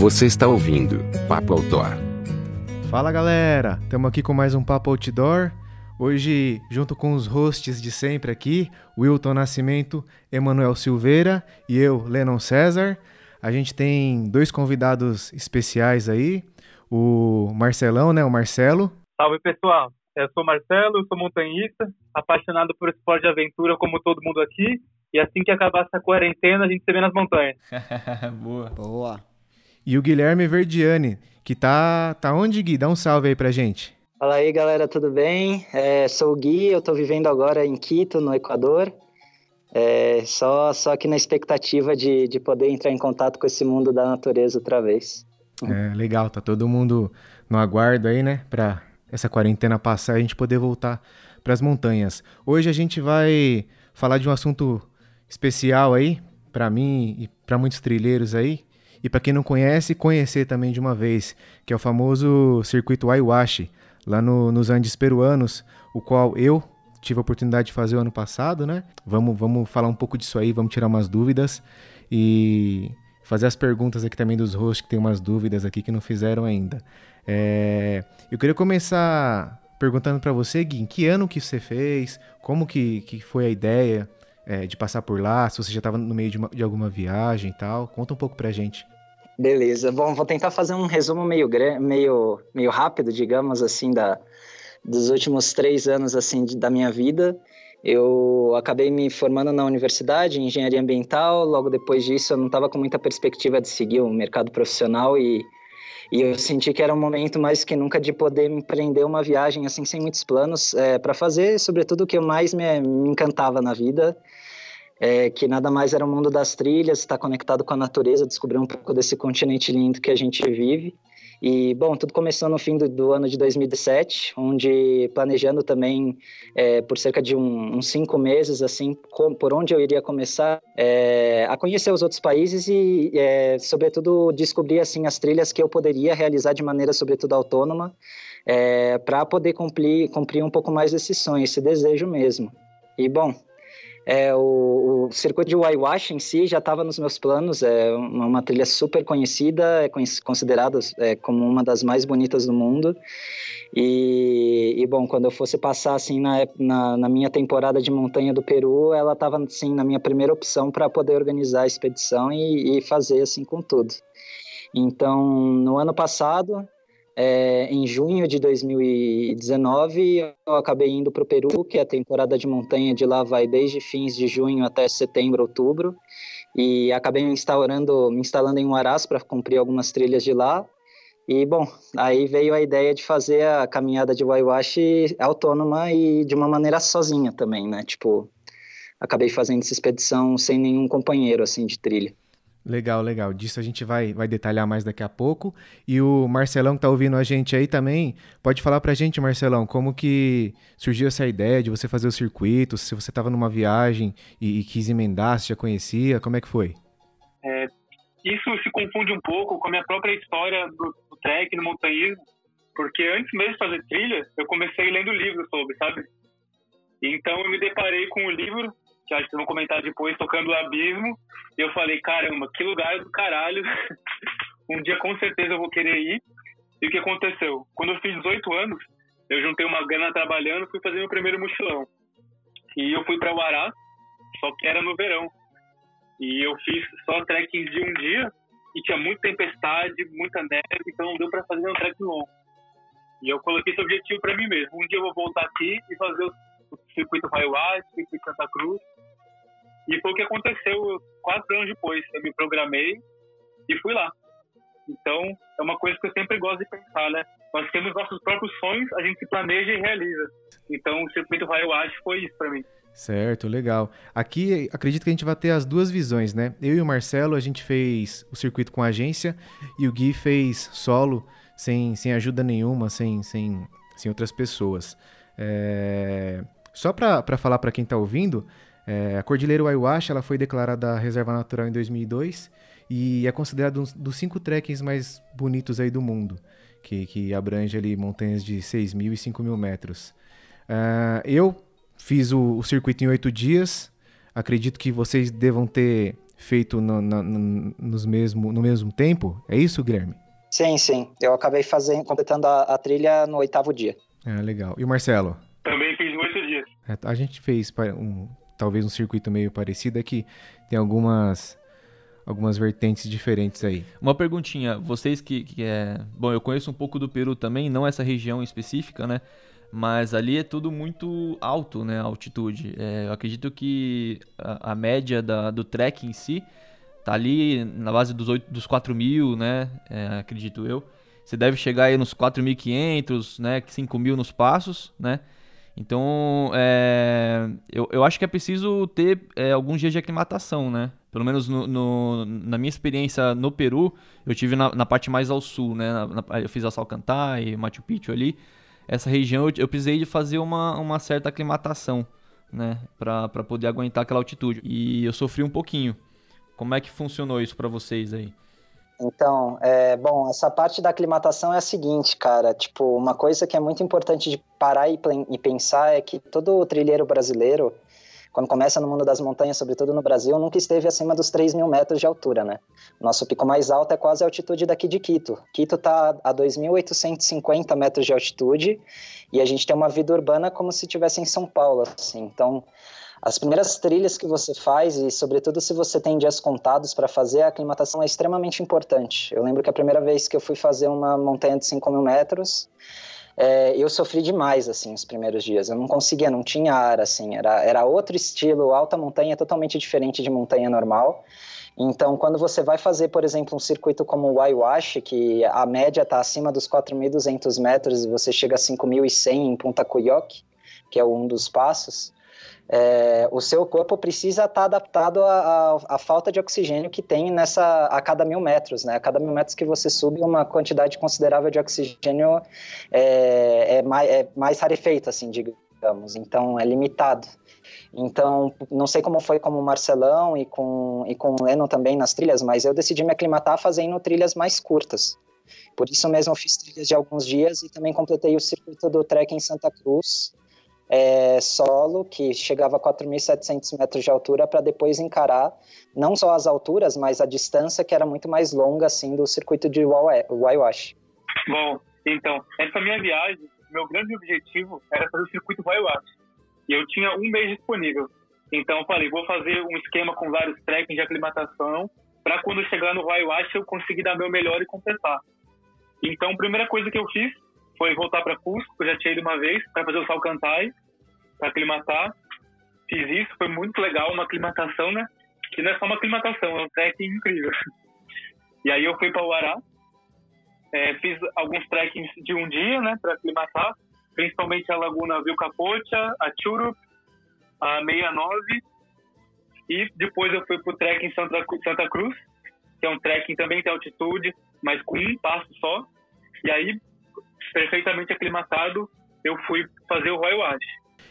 Você está ouvindo Papo Outdoor. Fala galera, estamos aqui com mais um Papo Outdoor. Hoje, junto com os hosts de sempre aqui, Wilton Nascimento, Emanuel Silveira e eu, Lennon César. A gente tem dois convidados especiais aí, o Marcelão, né? O Marcelo. Salve pessoal, eu sou Marcelo, sou montanhista, apaixonado por esporte de aventura como todo mundo aqui. E assim que acabar essa quarentena, a gente se vê nas montanhas. Boa. Boa. E o Guilherme Verdiani, que tá, tá onde, Gui? Dá um salve aí pra gente. Fala aí, galera, tudo bem? É, sou o Gui, eu tô vivendo agora em Quito, no Equador. É, só, só aqui na expectativa de, de poder entrar em contato com esse mundo da natureza outra vez. É, legal, tá todo mundo no aguardo aí, né? Pra essa quarentena passar e a gente poder voltar para as montanhas. Hoje a gente vai falar de um assunto especial aí, para mim e para muitos trilheiros aí, e para quem não conhece, conhecer também de uma vez, que é o famoso circuito Ayahuasca, lá no, nos Andes peruanos, o qual eu tive a oportunidade de fazer o ano passado, né? Vamos, vamos falar um pouco disso aí, vamos tirar umas dúvidas e fazer as perguntas aqui também dos hosts que tem umas dúvidas aqui que não fizeram ainda. É, eu queria começar perguntando para você, Gui, em que ano que você fez, como que, que foi a ideia é, de passar por lá, se você já estava no meio de, uma, de alguma viagem e tal, conta um pouco pra gente. Beleza, bom, vou tentar fazer um resumo meio, meio, meio rápido, digamos assim, da, dos últimos três anos assim da minha vida. Eu acabei me formando na universidade em engenharia ambiental. Logo depois disso, eu não estava com muita perspectiva de seguir o mercado profissional e e eu senti que era um momento mais que nunca de poder empreender uma viagem assim sem muitos planos é, para fazer, sobretudo o que eu mais me, me encantava na vida, é, que nada mais era o mundo das trilhas, estar conectado com a natureza, descobrir um pouco desse continente lindo que a gente vive. E, bom, tudo começou no fim do, do ano de 2017, onde planejando também é, por cerca de um, uns cinco meses, assim, com, por onde eu iria começar é, a conhecer os outros países e, é, sobretudo, descobrir, assim, as trilhas que eu poderia realizar de maneira, sobretudo, autônoma, é, para poder cumprir, cumprir um pouco mais esse sonho, esse desejo mesmo. E, bom, é, o, o, circuito de Waiwash em si já estava nos meus planos, é uma, uma trilha super conhecida, é considerada é, como uma das mais bonitas do mundo. E, e, bom, quando eu fosse passar assim na, na, na minha temporada de montanha do Peru, ela estava assim na minha primeira opção para poder organizar a expedição e, e fazer assim com tudo. Então, no ano passado, é, em junho de 2019, eu acabei indo para o Peru, que a temporada de montanha de lá vai desde fins de junho até setembro, outubro. E acabei me instalando, me instalando em Huaraz para cumprir algumas trilhas de lá. E, bom, aí veio a ideia de fazer a caminhada de Waiwashi autônoma e de uma maneira sozinha também, né? Tipo, acabei fazendo essa expedição sem nenhum companheiro, assim, de trilha. Legal, legal. Disso a gente vai, vai detalhar mais daqui a pouco. E o Marcelão que tá ouvindo a gente aí também, pode falar pra gente, Marcelão, como que surgiu essa ideia de você fazer o circuito, se você estava numa viagem e, e, quis emendar, se já conhecia, como é que foi? É, isso se confunde um pouco com a minha própria história do, do trek, no montanhismo, porque antes mesmo de fazer trilha, eu comecei lendo livros sobre, sabe? Então eu me deparei com o livro que acho que vão comentar depois, tocando o abismo. E eu falei, caramba, que lugar do caralho. um dia com certeza eu vou querer ir. E o que aconteceu? Quando eu fiz 18 anos, eu juntei uma grana trabalhando fui fazer meu primeiro mochilão. E eu fui para Uará, só que era no verão. E eu fiz só trekking de um dia e tinha muita tempestade, muita neve, então não deu para fazer um trek longo. E eu coloquei esse objetivo para mim mesmo. Um dia eu vou voltar aqui e fazer o circuito Highway, circuito Santa Cruz. E foi o que aconteceu quatro anos depois. Eu me programei e fui lá. Então, é uma coisa que eu sempre gosto de pensar, né? Nós temos nossos próprios sonhos, a gente se planeja e realiza. Então, o circuito Rayoage foi isso para mim. Certo, legal. Aqui, acredito que a gente vai ter as duas visões, né? Eu e o Marcelo, a gente fez o circuito com agência e o Gui fez solo, sem, sem ajuda nenhuma, sem, sem, sem outras pessoas. É... Só para falar para quem está ouvindo, é, a Cordilheira Waiwash ela foi declarada reserva natural em 2002 e é considerada um dos cinco trekkings mais bonitos aí do mundo, que, que abrange ali montanhas de 6 mil e 5 mil metros. Uh, eu fiz o, o circuito em oito dias, acredito que vocês devam ter feito no, na, nos mesmo, no mesmo tempo. É isso, Guilherme? Sim, sim. Eu acabei fazendo, completando a, a trilha no oitavo dia. Ah, legal. E o Marcelo? Também fiz oito dias. É, a gente fez um, talvez um circuito meio parecido, é que tem algumas algumas vertentes diferentes aí. Uma perguntinha, vocês que, que é... Bom, eu conheço um pouco do Peru também, não essa região específica, né? Mas ali é tudo muito alto, né? A altitude. É, eu acredito que a, a média da, do trek em si tá ali na base dos, 8, dos 4 mil, né? É, acredito eu. Você deve chegar aí nos 4.500, né? 5 mil nos passos, né? Então, é, eu, eu acho que é preciso ter é, alguns dias de aclimatação, né? Pelo menos no, no, na minha experiência no Peru, eu tive na, na parte mais ao sul, né? Na, na, eu fiz a Salcantay, Machu Picchu ali. Essa região eu, eu precisei de fazer uma, uma certa aclimatação, né? Para poder aguentar aquela altitude. E eu sofri um pouquinho. Como é que funcionou isso para vocês aí? Então, é, bom, essa parte da aclimatação é a seguinte, cara. Tipo, uma coisa que é muito importante de parar e, e pensar é que todo trilheiro brasileiro, quando começa no mundo das montanhas, sobretudo no Brasil, nunca esteve acima dos 3 mil metros de altura, né? Nosso pico mais alto é quase a altitude daqui de Quito. Quito está a 2.850 metros de altitude e a gente tem uma vida urbana como se estivesse em São Paulo, assim. Então, as primeiras trilhas que você faz, e sobretudo se você tem dias contados para fazer, a aclimatação é extremamente importante. Eu lembro que a primeira vez que eu fui fazer uma montanha de 5 mil metros, é, eu sofri demais, assim, os primeiros dias. Eu não conseguia, não tinha ar, assim, era, era outro estilo, alta montanha, totalmente diferente de montanha normal. Então, quando você vai fazer, por exemplo, um circuito como o Waiwashi, que a média está acima dos 4.200 metros e você chega a 5.100 em Punta Coyoque, que é um dos passos, é, o seu corpo precisa estar tá adaptado à, falta de oxigênio que tem nessa a cada mil metros, né? A cada mil metros que você sube, uma quantidade considerável de oxigênio é, é, mais, é mais rarefeita, assim, digamos. Então, é limitado. Então, não sei como foi com o Marcelão e com, e com o Leno também nas trilhas, mas eu decidi me aclimatar fazendo trilhas mais curtas. Por isso mesmo fiz trilhas de alguns dias e também completei o circuito do trek em Santa Cruz, é, solo, que chegava a 4.700 metros de altura, para depois encarar não só as alturas, mas a distância, que era muito mais longa, assim, do circuito de Waiwash. Bom, então, essa minha viagem, meu grande objetivo era fazer o circuito Waiwash. E eu tinha um mês disponível. Então, eu falei, vou fazer um esquema com vários trekkings de aclimatação, para quando chegar no Waiwash eu conseguir dar meu melhor e completar. Então, a primeira coisa que eu fiz foi voltar para Cusco, eu já tinha ido uma vez, para fazer o Salcantay, para aclimatar. Fiz isso, foi muito legal, uma aclimatação, né? Que não é só uma aclimatação, é um trekking incrível. E aí eu fui para o Ará, é, fiz alguns trekkings de um dia, né, para aclimatar, principalmente a Laguna Vilcapocha, a Churup, a 69, e depois eu fui para o trekking Santa, Santa Cruz, que é um trekking também tem altitude, mas com um passo só. E aí perfeitamente aclimatado, eu fui fazer o Royal Wash.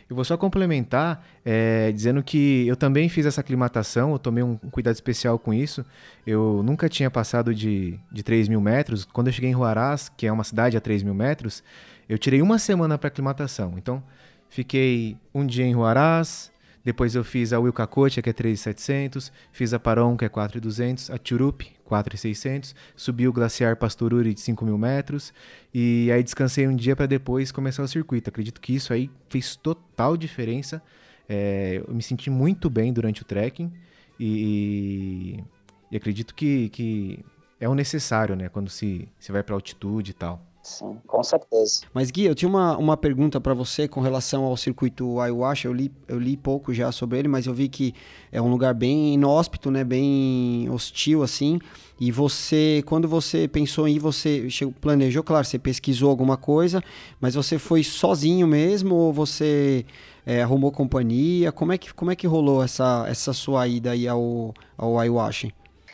Eu vou só complementar é, dizendo que eu também fiz essa aclimatação, eu tomei um cuidado especial com isso. Eu nunca tinha passado de, de 3 mil metros. Quando eu cheguei em Huaraz, que é uma cidade a 3 mil metros, eu tirei uma semana para aclimatação. Então, fiquei um dia em Huaraz, depois eu fiz a Wilcacocha, que é 3.700, fiz a Paron, que é 4.200, a Churup, 4.600, subi o Glaciar Pastoruri de 5.000 metros e aí descansei um dia para depois começar o circuito. Acredito que isso aí fez total diferença. É, eu me senti muito bem durante o trekking e, e acredito que, que é o necessário, né, quando se, se vai para altitude e tal. Sim, com certeza. Mas Gui, eu tinha uma, uma pergunta para você com relação ao circuito Ayahuasca. Eu li, eu li pouco já sobre ele, mas eu vi que é um lugar bem inóspito, né? Bem hostil, assim. E você, quando você pensou em ir, você planejou, claro, você pesquisou alguma coisa, mas você foi sozinho mesmo ou você é, arrumou companhia? Como é que, como é que rolou essa, essa sua ida aí ao, ao Ayahuasca?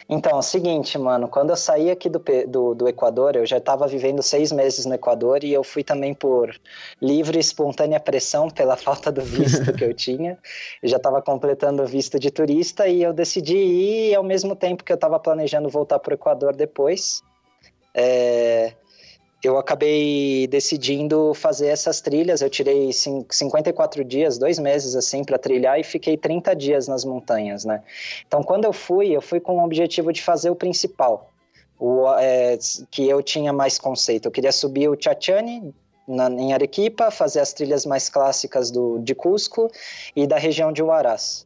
Então, é o seguinte, mano, quando eu saí aqui do, do, do Equador, eu já estava vivendo seis meses no Equador e eu fui também por livre e espontânea pressão pela falta do visto que eu tinha. Eu já estava completando o visto de turista e eu decidi ir ao mesmo tempo que eu estava planejando voltar para o Equador depois. É, eu acabei decidindo fazer essas trilhas. Eu tirei 54 dias, dois meses assim, para trilhar e fiquei 30 dias nas montanhas, né? Então, quando eu fui, eu fui com o objetivo de fazer o principal, o, é, que eu tinha mais conceito. Eu queria subir o Chachani, na, em Arequipa, fazer as trilhas mais clássicas do, de Cusco e da região de Huaraz.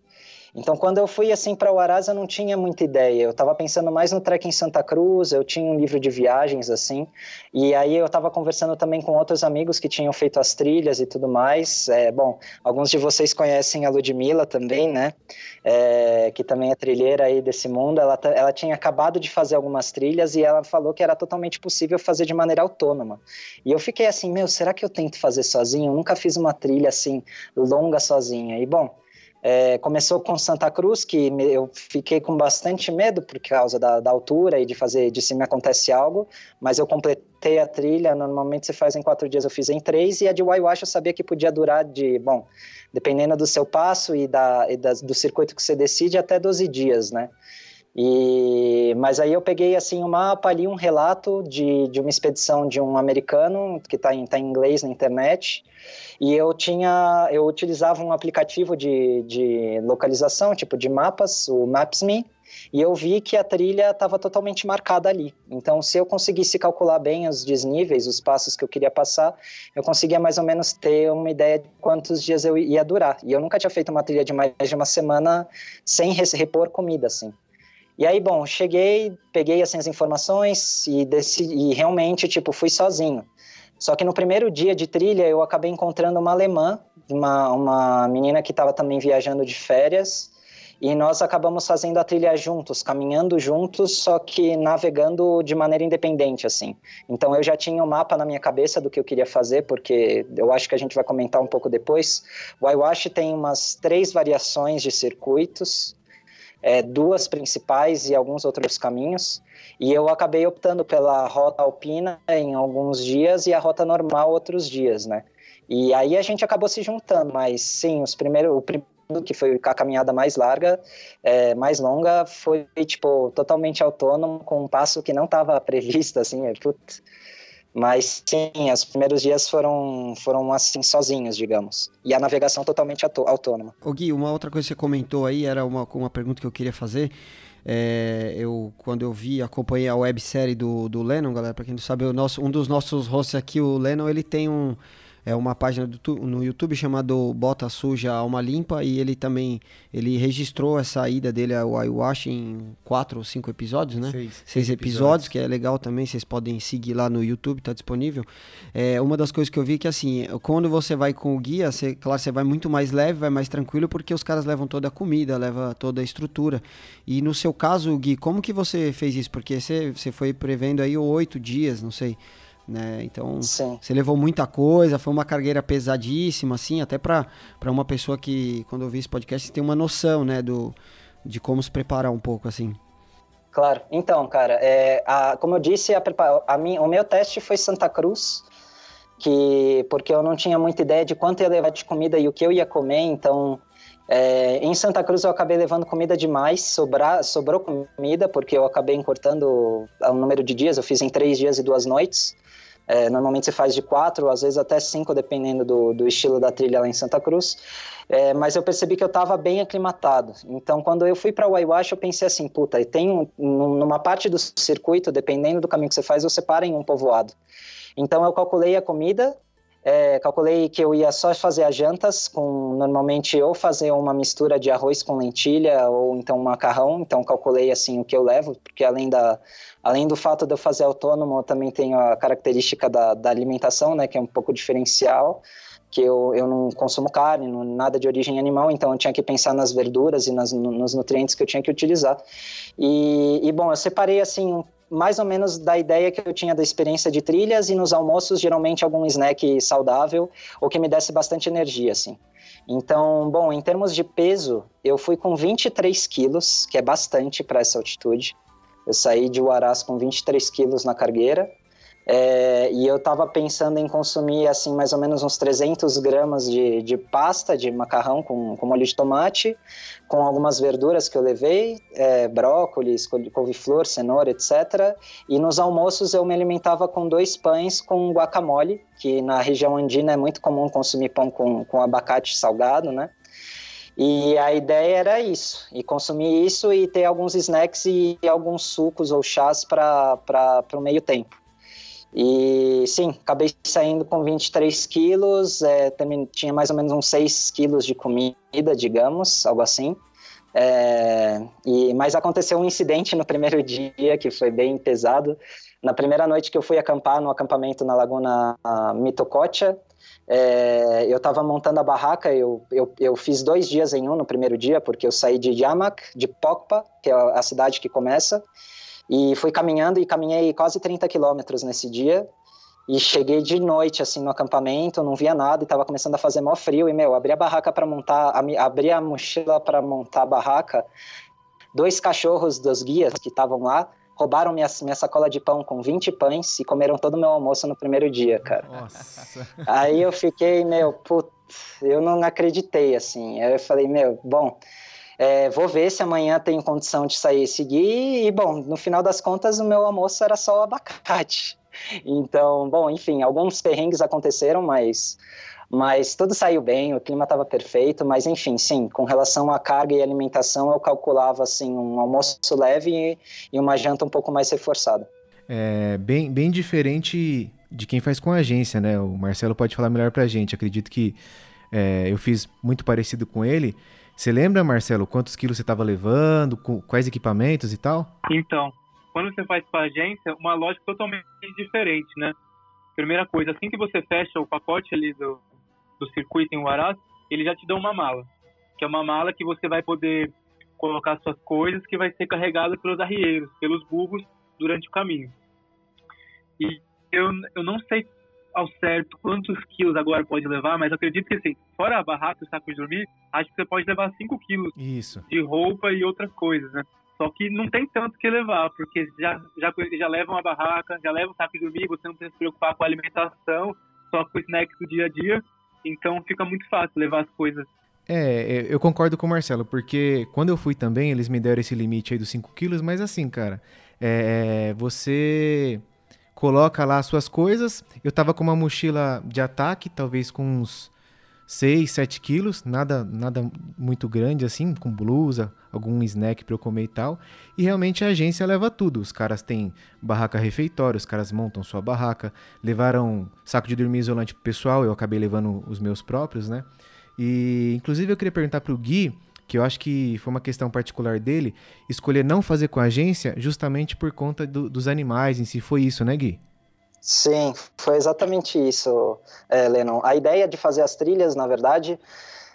Então, quando eu fui assim para o Aras, eu não tinha muita ideia. Eu estava pensando mais no trek em Santa Cruz, eu tinha um livro de viagens assim, e aí eu estava conversando também com outros amigos que tinham feito as trilhas e tudo mais. É, bom, alguns de vocês conhecem a Ludmilla também, né? É, que também é trilheira aí desse mundo. Ela, ela tinha acabado de fazer algumas trilhas e ela falou que era totalmente possível fazer de maneira autônoma. E eu fiquei assim, meu, será que eu tento fazer sozinho? Eu nunca fiz uma trilha assim longa sozinha. E bom, é, começou com Santa Cruz, que me, eu fiquei com bastante medo por causa da, da, altura e de fazer, de se me acontece algo, mas eu completei a trilha, normalmente se faz em quatro dias, eu fiz em três, e a de Waiwash eu sabia que podia durar de, bom, dependendo do seu passo e, da, e da, do circuito que você decide, até 12 dias, né? E, mas aí eu peguei assim um mapa ali, um relato de, de uma expedição de um americano que está em, tá em inglês na internet. E eu tinha, eu utilizava um aplicativo de, de localização, tipo de mapas, o Maps.me, e eu vi que a trilha estava totalmente marcada ali. Então, se eu conseguisse calcular bem os desníveis, os passos que eu queria passar, eu conseguia mais ou menos ter uma ideia de quantos dias eu ia durar. E eu nunca tinha feito uma trilha de mais de uma semana sem repor comida, assim. E aí, bom, cheguei, peguei assim, as informações e, decidi, e realmente, tipo, fui sozinho. Só que no primeiro dia de trilha eu acabei encontrando uma alemã, uma, uma menina que estava também viajando de férias, e nós acabamos fazendo a trilha juntos, caminhando juntos, só que navegando de maneira independente, assim. Então eu já tinha o um mapa na minha cabeça do que eu queria fazer, porque eu acho que a gente vai comentar um pouco depois. O Iwash tem umas três variações de circuitos, é, duas principais e alguns outros caminhos. E eu acabei optando pela rota alpina em alguns dias e a rota normal outros dias, né? E aí a gente acabou se juntando, mas sim, os primeiros, o primeiro que foi a caminhada mais larga, é, mais longa, foi tipo totalmente autônomo com um passo que não estava previsto, assim, é, putz, mas sim, os primeiros dias foram, foram assim, sozinhos, digamos. E a navegação totalmente autônoma. O Gui, uma outra coisa que você comentou aí, era uma, uma pergunta que eu queria fazer. É, eu, quando eu vi, acompanhei a websérie do, do Lennon, galera, para quem não sabe, o nosso, um dos nossos hosts aqui, o Lennon, ele tem um é uma página do, no YouTube chamado Bota Suja Alma Limpa e ele também ele registrou essa ida dele ao iWash em quatro ou cinco episódios, né? Seis, Seis episódios, episódios, que é legal também, vocês podem seguir lá no YouTube, tá disponível. É, uma das coisas que eu vi é que assim, quando você vai com o guia, você, claro, você vai muito mais leve, vai mais tranquilo, porque os caras levam toda a comida, leva toda a estrutura. E no seu caso, Gui, como que você fez isso? Porque você, você foi prevendo aí oito dias, não sei né? Então, Sim. você levou muita coisa, foi uma cargueira pesadíssima, assim, até para uma pessoa que, quando eu vi esse podcast, tem uma noção, né, do, de como se preparar um pouco, assim. Claro. Então, cara, é, a, como eu disse, a, a o meu teste foi Santa Cruz, que porque eu não tinha muita ideia de quanto ia levar de comida e o que eu ia comer, então é, em Santa Cruz eu acabei levando comida demais, sobrar, sobrou comida, porque eu acabei encurtando o número de dias, eu fiz em três dias e duas noites. É, normalmente se faz de quatro, às vezes até cinco, dependendo do, do estilo da trilha lá em Santa Cruz. É, mas eu percebi que eu estava bem aclimatado. Então, quando eu fui para o Waiwash, eu pensei assim, puta, e tem um, numa parte do circuito, dependendo do caminho que você faz, você para em um povoado. Então, eu calculei a comida, é, calculei que eu ia só fazer as jantas, com normalmente ou fazer uma mistura de arroz com lentilha ou então macarrão. Então calculei assim o que eu levo, porque além da Além do fato de eu fazer autônomo, eu também tenho a característica da, da alimentação, né, que é um pouco diferencial, que eu, eu não consumo carne, não, nada de origem animal, então eu tinha que pensar nas verduras e nas, nos nutrientes que eu tinha que utilizar. E, e, bom, eu separei assim mais ou menos da ideia que eu tinha da experiência de trilhas e nos almoços geralmente algum snack saudável ou que me desse bastante energia, assim. Então, bom, em termos de peso, eu fui com 23 quilos, que é bastante para essa altitude. Eu saí de Huaraz com 23 quilos na cargueira. É, e eu estava pensando em consumir assim mais ou menos uns 300 gramas de, de pasta de macarrão com, com molho de tomate, com algumas verduras que eu levei, é, brócolis, couve-flor, cenoura, etc. E nos almoços eu me alimentava com dois pães com guacamole, que na região andina é muito comum consumir pão com, com abacate salgado, né? E a ideia era isso, e consumir isso e ter alguns snacks e alguns sucos ou chás para o meio tempo. E sim, acabei saindo com 23 quilos, é, tinha mais ou menos uns 6 quilos de comida, digamos, algo assim. É, e, mas aconteceu um incidente no primeiro dia que foi bem pesado. Na primeira noite que eu fui acampar no acampamento na Laguna Mitococha, é, eu estava montando a barraca, eu, eu, eu, fiz dois dias em um no primeiro dia, porque eu saí de Yamak, de Pokpa, que é a cidade que começa, e fui caminhando e caminhei quase 30 quilômetros nesse dia. E cheguei de noite, assim, no acampamento, não via nada e estava começando a fazer mó frio. E, meu, abri a barraca para montar, abri a mochila para montar a barraca. Dois cachorros dos guias que estavam lá roubaram minha, minha sacola de pão com 20 pães e comeram todo o meu almoço no primeiro dia, cara. Nossa. Aí eu fiquei, meu, putz, eu não acreditei, assim. Aí eu falei, meu, bom, é, vou ver se amanhã tenho condição de sair e seguir. E, bom, no final das contas, o meu almoço era só abacate. Então, bom, enfim, alguns perrengues aconteceram, mas mas tudo saiu bem, o clima estava perfeito, mas enfim, sim, com relação à carga e alimentação, eu calculava assim um almoço leve e, uma janta um pouco mais reforçada. É bem, bem diferente de quem faz com a agência, né? O Marcelo pode falar melhor pra gente. Acredito que é, eu fiz muito parecido com ele. Você lembra, Marcelo, quantos quilos você estava levando, quais equipamentos e tal? Então, quando você faz com a agência, uma lógica totalmente diferente, né? Primeira coisa, assim que você fecha o pacote ali do, do circuito em Huaraz, ele já te dá uma mala, que é uma mala que você vai poder colocar suas coisas, que vai ser carregada pelos arrieiros, pelos burros durante o caminho. E eu, eu não sei ao certo quantos quilos agora pode levar, mas acredito que assim, fora a barraca e o saco de dormir, acho que você pode levar 5 quilos Isso. de roupa e outras coisas, né? Só que não tem tanto que levar, porque já, já, já leva uma barraca, já leva um saco de dormir, você não precisa se preocupar com a alimentação, só com o snack do dia a dia. Então fica muito fácil levar as coisas. É, é, eu concordo com o Marcelo, porque quando eu fui também, eles me deram esse limite aí dos 5 quilos, mas assim, cara, é, você coloca lá as suas coisas. Eu tava com uma mochila de ataque, talvez com uns 6, 7 quilos, nada, nada muito grande assim, com blusa, algum snack para eu comer e tal. E realmente a agência leva tudo. Os caras têm barraca refeitória, os caras montam sua barraca, levaram saco de dormir isolante pro pessoal, eu acabei levando os meus próprios, né? E inclusive eu queria perguntar pro Gui, que eu acho que foi uma questão particular dele, escolher não fazer com a agência justamente por conta do, dos animais em si. Foi isso, né, Gui? Sim, foi exatamente isso, é, Lennon. A ideia de fazer as trilhas, na verdade,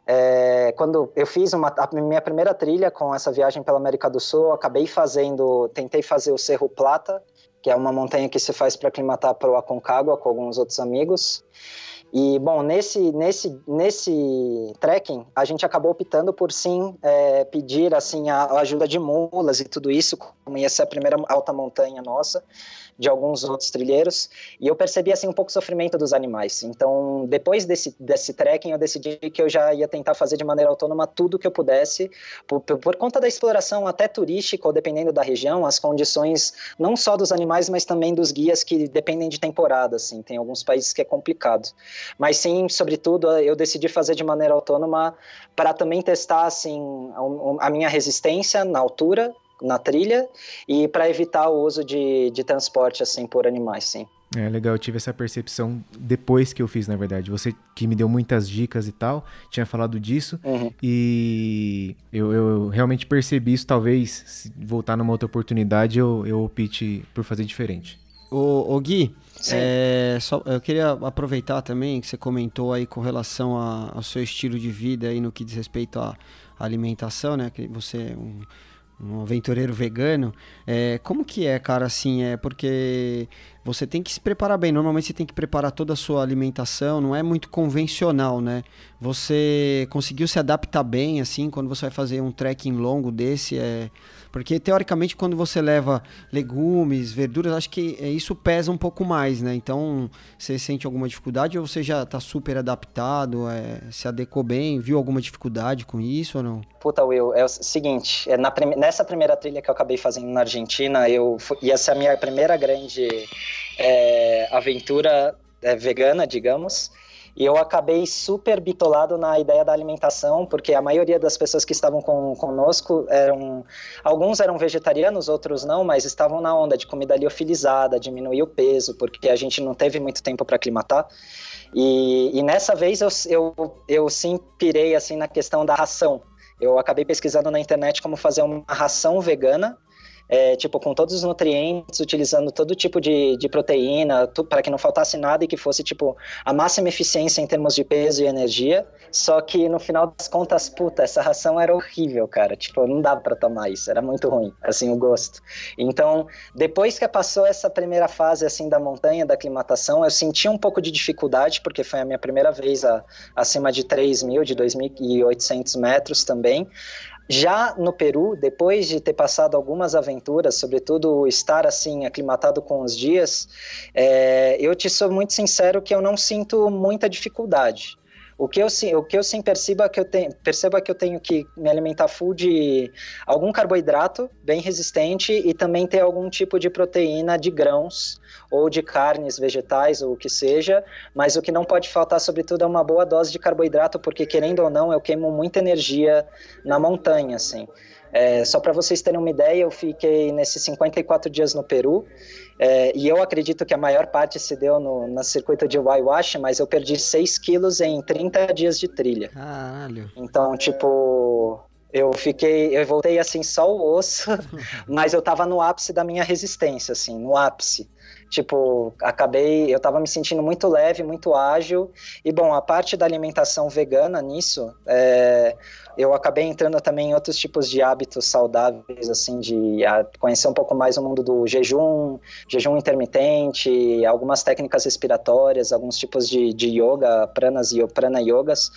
é, quando eu fiz uma, a minha primeira trilha com essa viagem pela América do Sul, acabei fazendo, tentei fazer o Cerro Plata, que é uma montanha que se faz para aclimatar para o Aconcagua com alguns outros amigos. E, bom, nesse, nesse, nesse trekking, a gente acabou optando por sim é, pedir assim, a, a, ajuda de mulas e tudo isso, como ia ser a primeira alta montanha nossa de alguns outros trilheiros, e eu percebi assim um pouco o sofrimento dos animais. Então, depois desse desse trekking, eu decidi que eu já ia tentar fazer de maneira autônoma tudo que eu pudesse, por, por conta da exploração até turística ou dependendo da região, as condições não só dos animais, mas também dos guias que dependem de temporada, assim. Tem alguns países que é complicado. Mas sim, sobretudo, eu decidi fazer de maneira autônoma para também testar assim a minha resistência na altura na trilha e para evitar o uso de, de transporte assim por animais, sim. É legal, eu tive essa percepção depois que eu fiz, na verdade. Você que me deu muitas dicas e tal, tinha falado disso, uhum. e eu, eu, realmente percebi isso. Talvez, se voltar numa outra oportunidade, eu, eu opte por fazer diferente. O, o Gui, é, só, eu queria aproveitar também que você comentou aí com relação a, ao seu estilo de vida aí no que diz respeito à alimentação, né? Que você é um um aventureiro vegano, é, como que é, cara, assim, é porque você tem que se preparar bem. Normalmente você tem que preparar toda a sua alimentação, não é muito convencional, né? Você conseguiu se adaptar bem, assim, quando você vai fazer um trekking longo desse, é... Porque, teoricamente, quando você leva legumes, verduras, acho que é, isso pesa um pouco mais, né? Então, você sente alguma dificuldade ou você já está super adaptado, é, se adequou bem, viu alguma dificuldade com isso ou não? Puta, Will, é o seguinte, é na nessa primeira trilha que eu acabei fazendo na Argentina, eu ia ser a minha primeira grande é, aventura é, vegana, digamos, e eu acabei super bitolado na ideia da alimentação, porque a maioria das pessoas que estavam com, conosco eram. Alguns eram vegetarianos, outros não, mas estavam na onda de comida liofilizada, diminuir o peso, porque a gente não teve muito tempo para aclimatar. E, e, nessa vez eu, eu, eu sim pirei assim, na questão da ração. Eu acabei pesquisando na internet como fazer uma ração vegana é, tipo, com todos os nutrientes, utilizando todo tipo de, de proteína, para que não faltasse nada e que fosse, tipo, a máxima eficiência em termos de peso e energia. Só que no final das contas, puta, essa ração era horrível, cara. Tipo, não dava para tomar isso, era muito ruim, assim, o gosto. Então, depois que passou essa primeira fase, assim, da montanha, da aclimatação, eu senti um pouco de dificuldade, porque foi a minha primeira vez a, acima de 3 mil, de 2.800 metros também. Já no Peru, depois de ter passado algumas aventuras, sobretudo estar assim aclimatado com os dias, é, eu te sou muito sincero que eu não sinto muita dificuldade. O que eu, o que eu sim percebo é que eu, tenho, percebo é que eu tenho que me alimentar full de algum carboidrato bem resistente e também ter algum tipo de proteína de grãos ou de carnes vegetais ou o que seja, mas o que não pode faltar, sobretudo, é uma boa dose de carboidrato, porque querendo ou não, eu queimo muita energia na montanha, assim. É, só para vocês terem uma ideia, eu fiquei nesses 54 dias no Peru é, e eu acredito que a maior parte se deu no, no circuito de Waiwash, mas eu perdi 6 quilos em 30 dias de trilha. Caralho. Então, tipo, eu fiquei, eu voltei assim só o osso, mas eu tava no ápice da minha resistência, assim, no ápice. Tipo, acabei, eu tava me sentindo muito leve, muito ágil. E bom, a parte da alimentação vegana nisso, é, eu acabei entrando também em outros tipos de hábitos saudáveis, assim, de conhecer um pouco mais o mundo do jejum, jejum intermitente, algumas técnicas respiratórias, alguns tipos de, de yoga, pranas e prana yogas.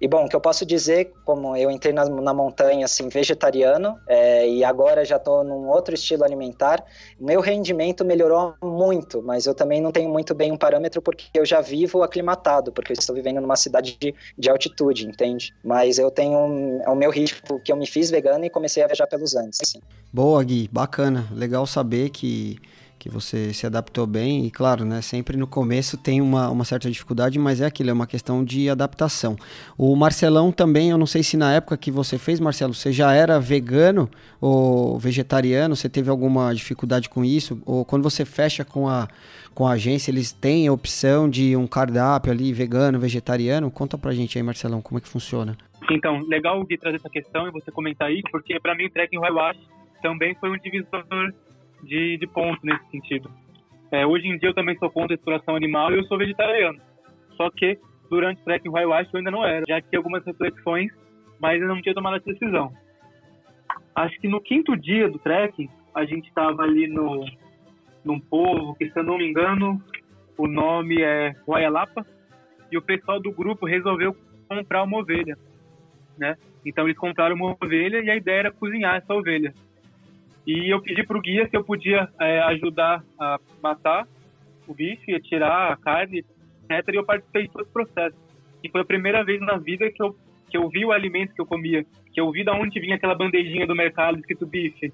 E bom, o que eu posso dizer, como eu entrei na, na montanha, assim, vegetariano, é, e agora já estou num outro estilo alimentar, meu rendimento melhorou muito, mas eu também não tenho muito bem um parâmetro porque eu já vivo aclimatado, porque eu estou vivendo numa cidade de, de altitude, entende? Mas eu tenho é o meu ritmo que eu me fiz vegano e comecei a viajar pelos Andes. Assim. Boa, Gui, bacana. Legal saber que, que você se adaptou bem. E claro, né, sempre no começo tem uma, uma certa dificuldade, mas é aquilo, é uma questão de adaptação. O Marcelão também, eu não sei se na época que você fez, Marcelo, você já era vegano ou vegetariano, você teve alguma dificuldade com isso? Ou quando você fecha com a, com a agência, eles têm a opção de um cardápio ali vegano, vegetariano? Conta pra gente aí, Marcelão, como é que funciona. Então, legal de trazer essa questão e você comentar isso, porque para mim o trekking whitewash também foi um divisor de, de pontos nesse sentido. É, hoje em dia eu também sou contra a exploração animal e eu sou vegetariano. Só que durante o trekking whitewash eu ainda não era. Já tinha algumas reflexões, mas eu não tinha tomado essa decisão. Acho que no quinto dia do trekking, a gente estava ali no num povo que, se eu não me engano, o nome é Guayalapa, e o pessoal do grupo resolveu comprar uma ovelha né? Então eles compraram uma ovelha e a ideia era cozinhar essa ovelha. E eu pedi para o guia se eu podia é, ajudar a matar o bicho e tirar a carne, etc. E eu participei de todo o processo. E foi a primeira vez na vida que eu, que eu vi o alimento que eu comia, que eu vi de onde vinha aquela bandejinha do mercado escrito bife.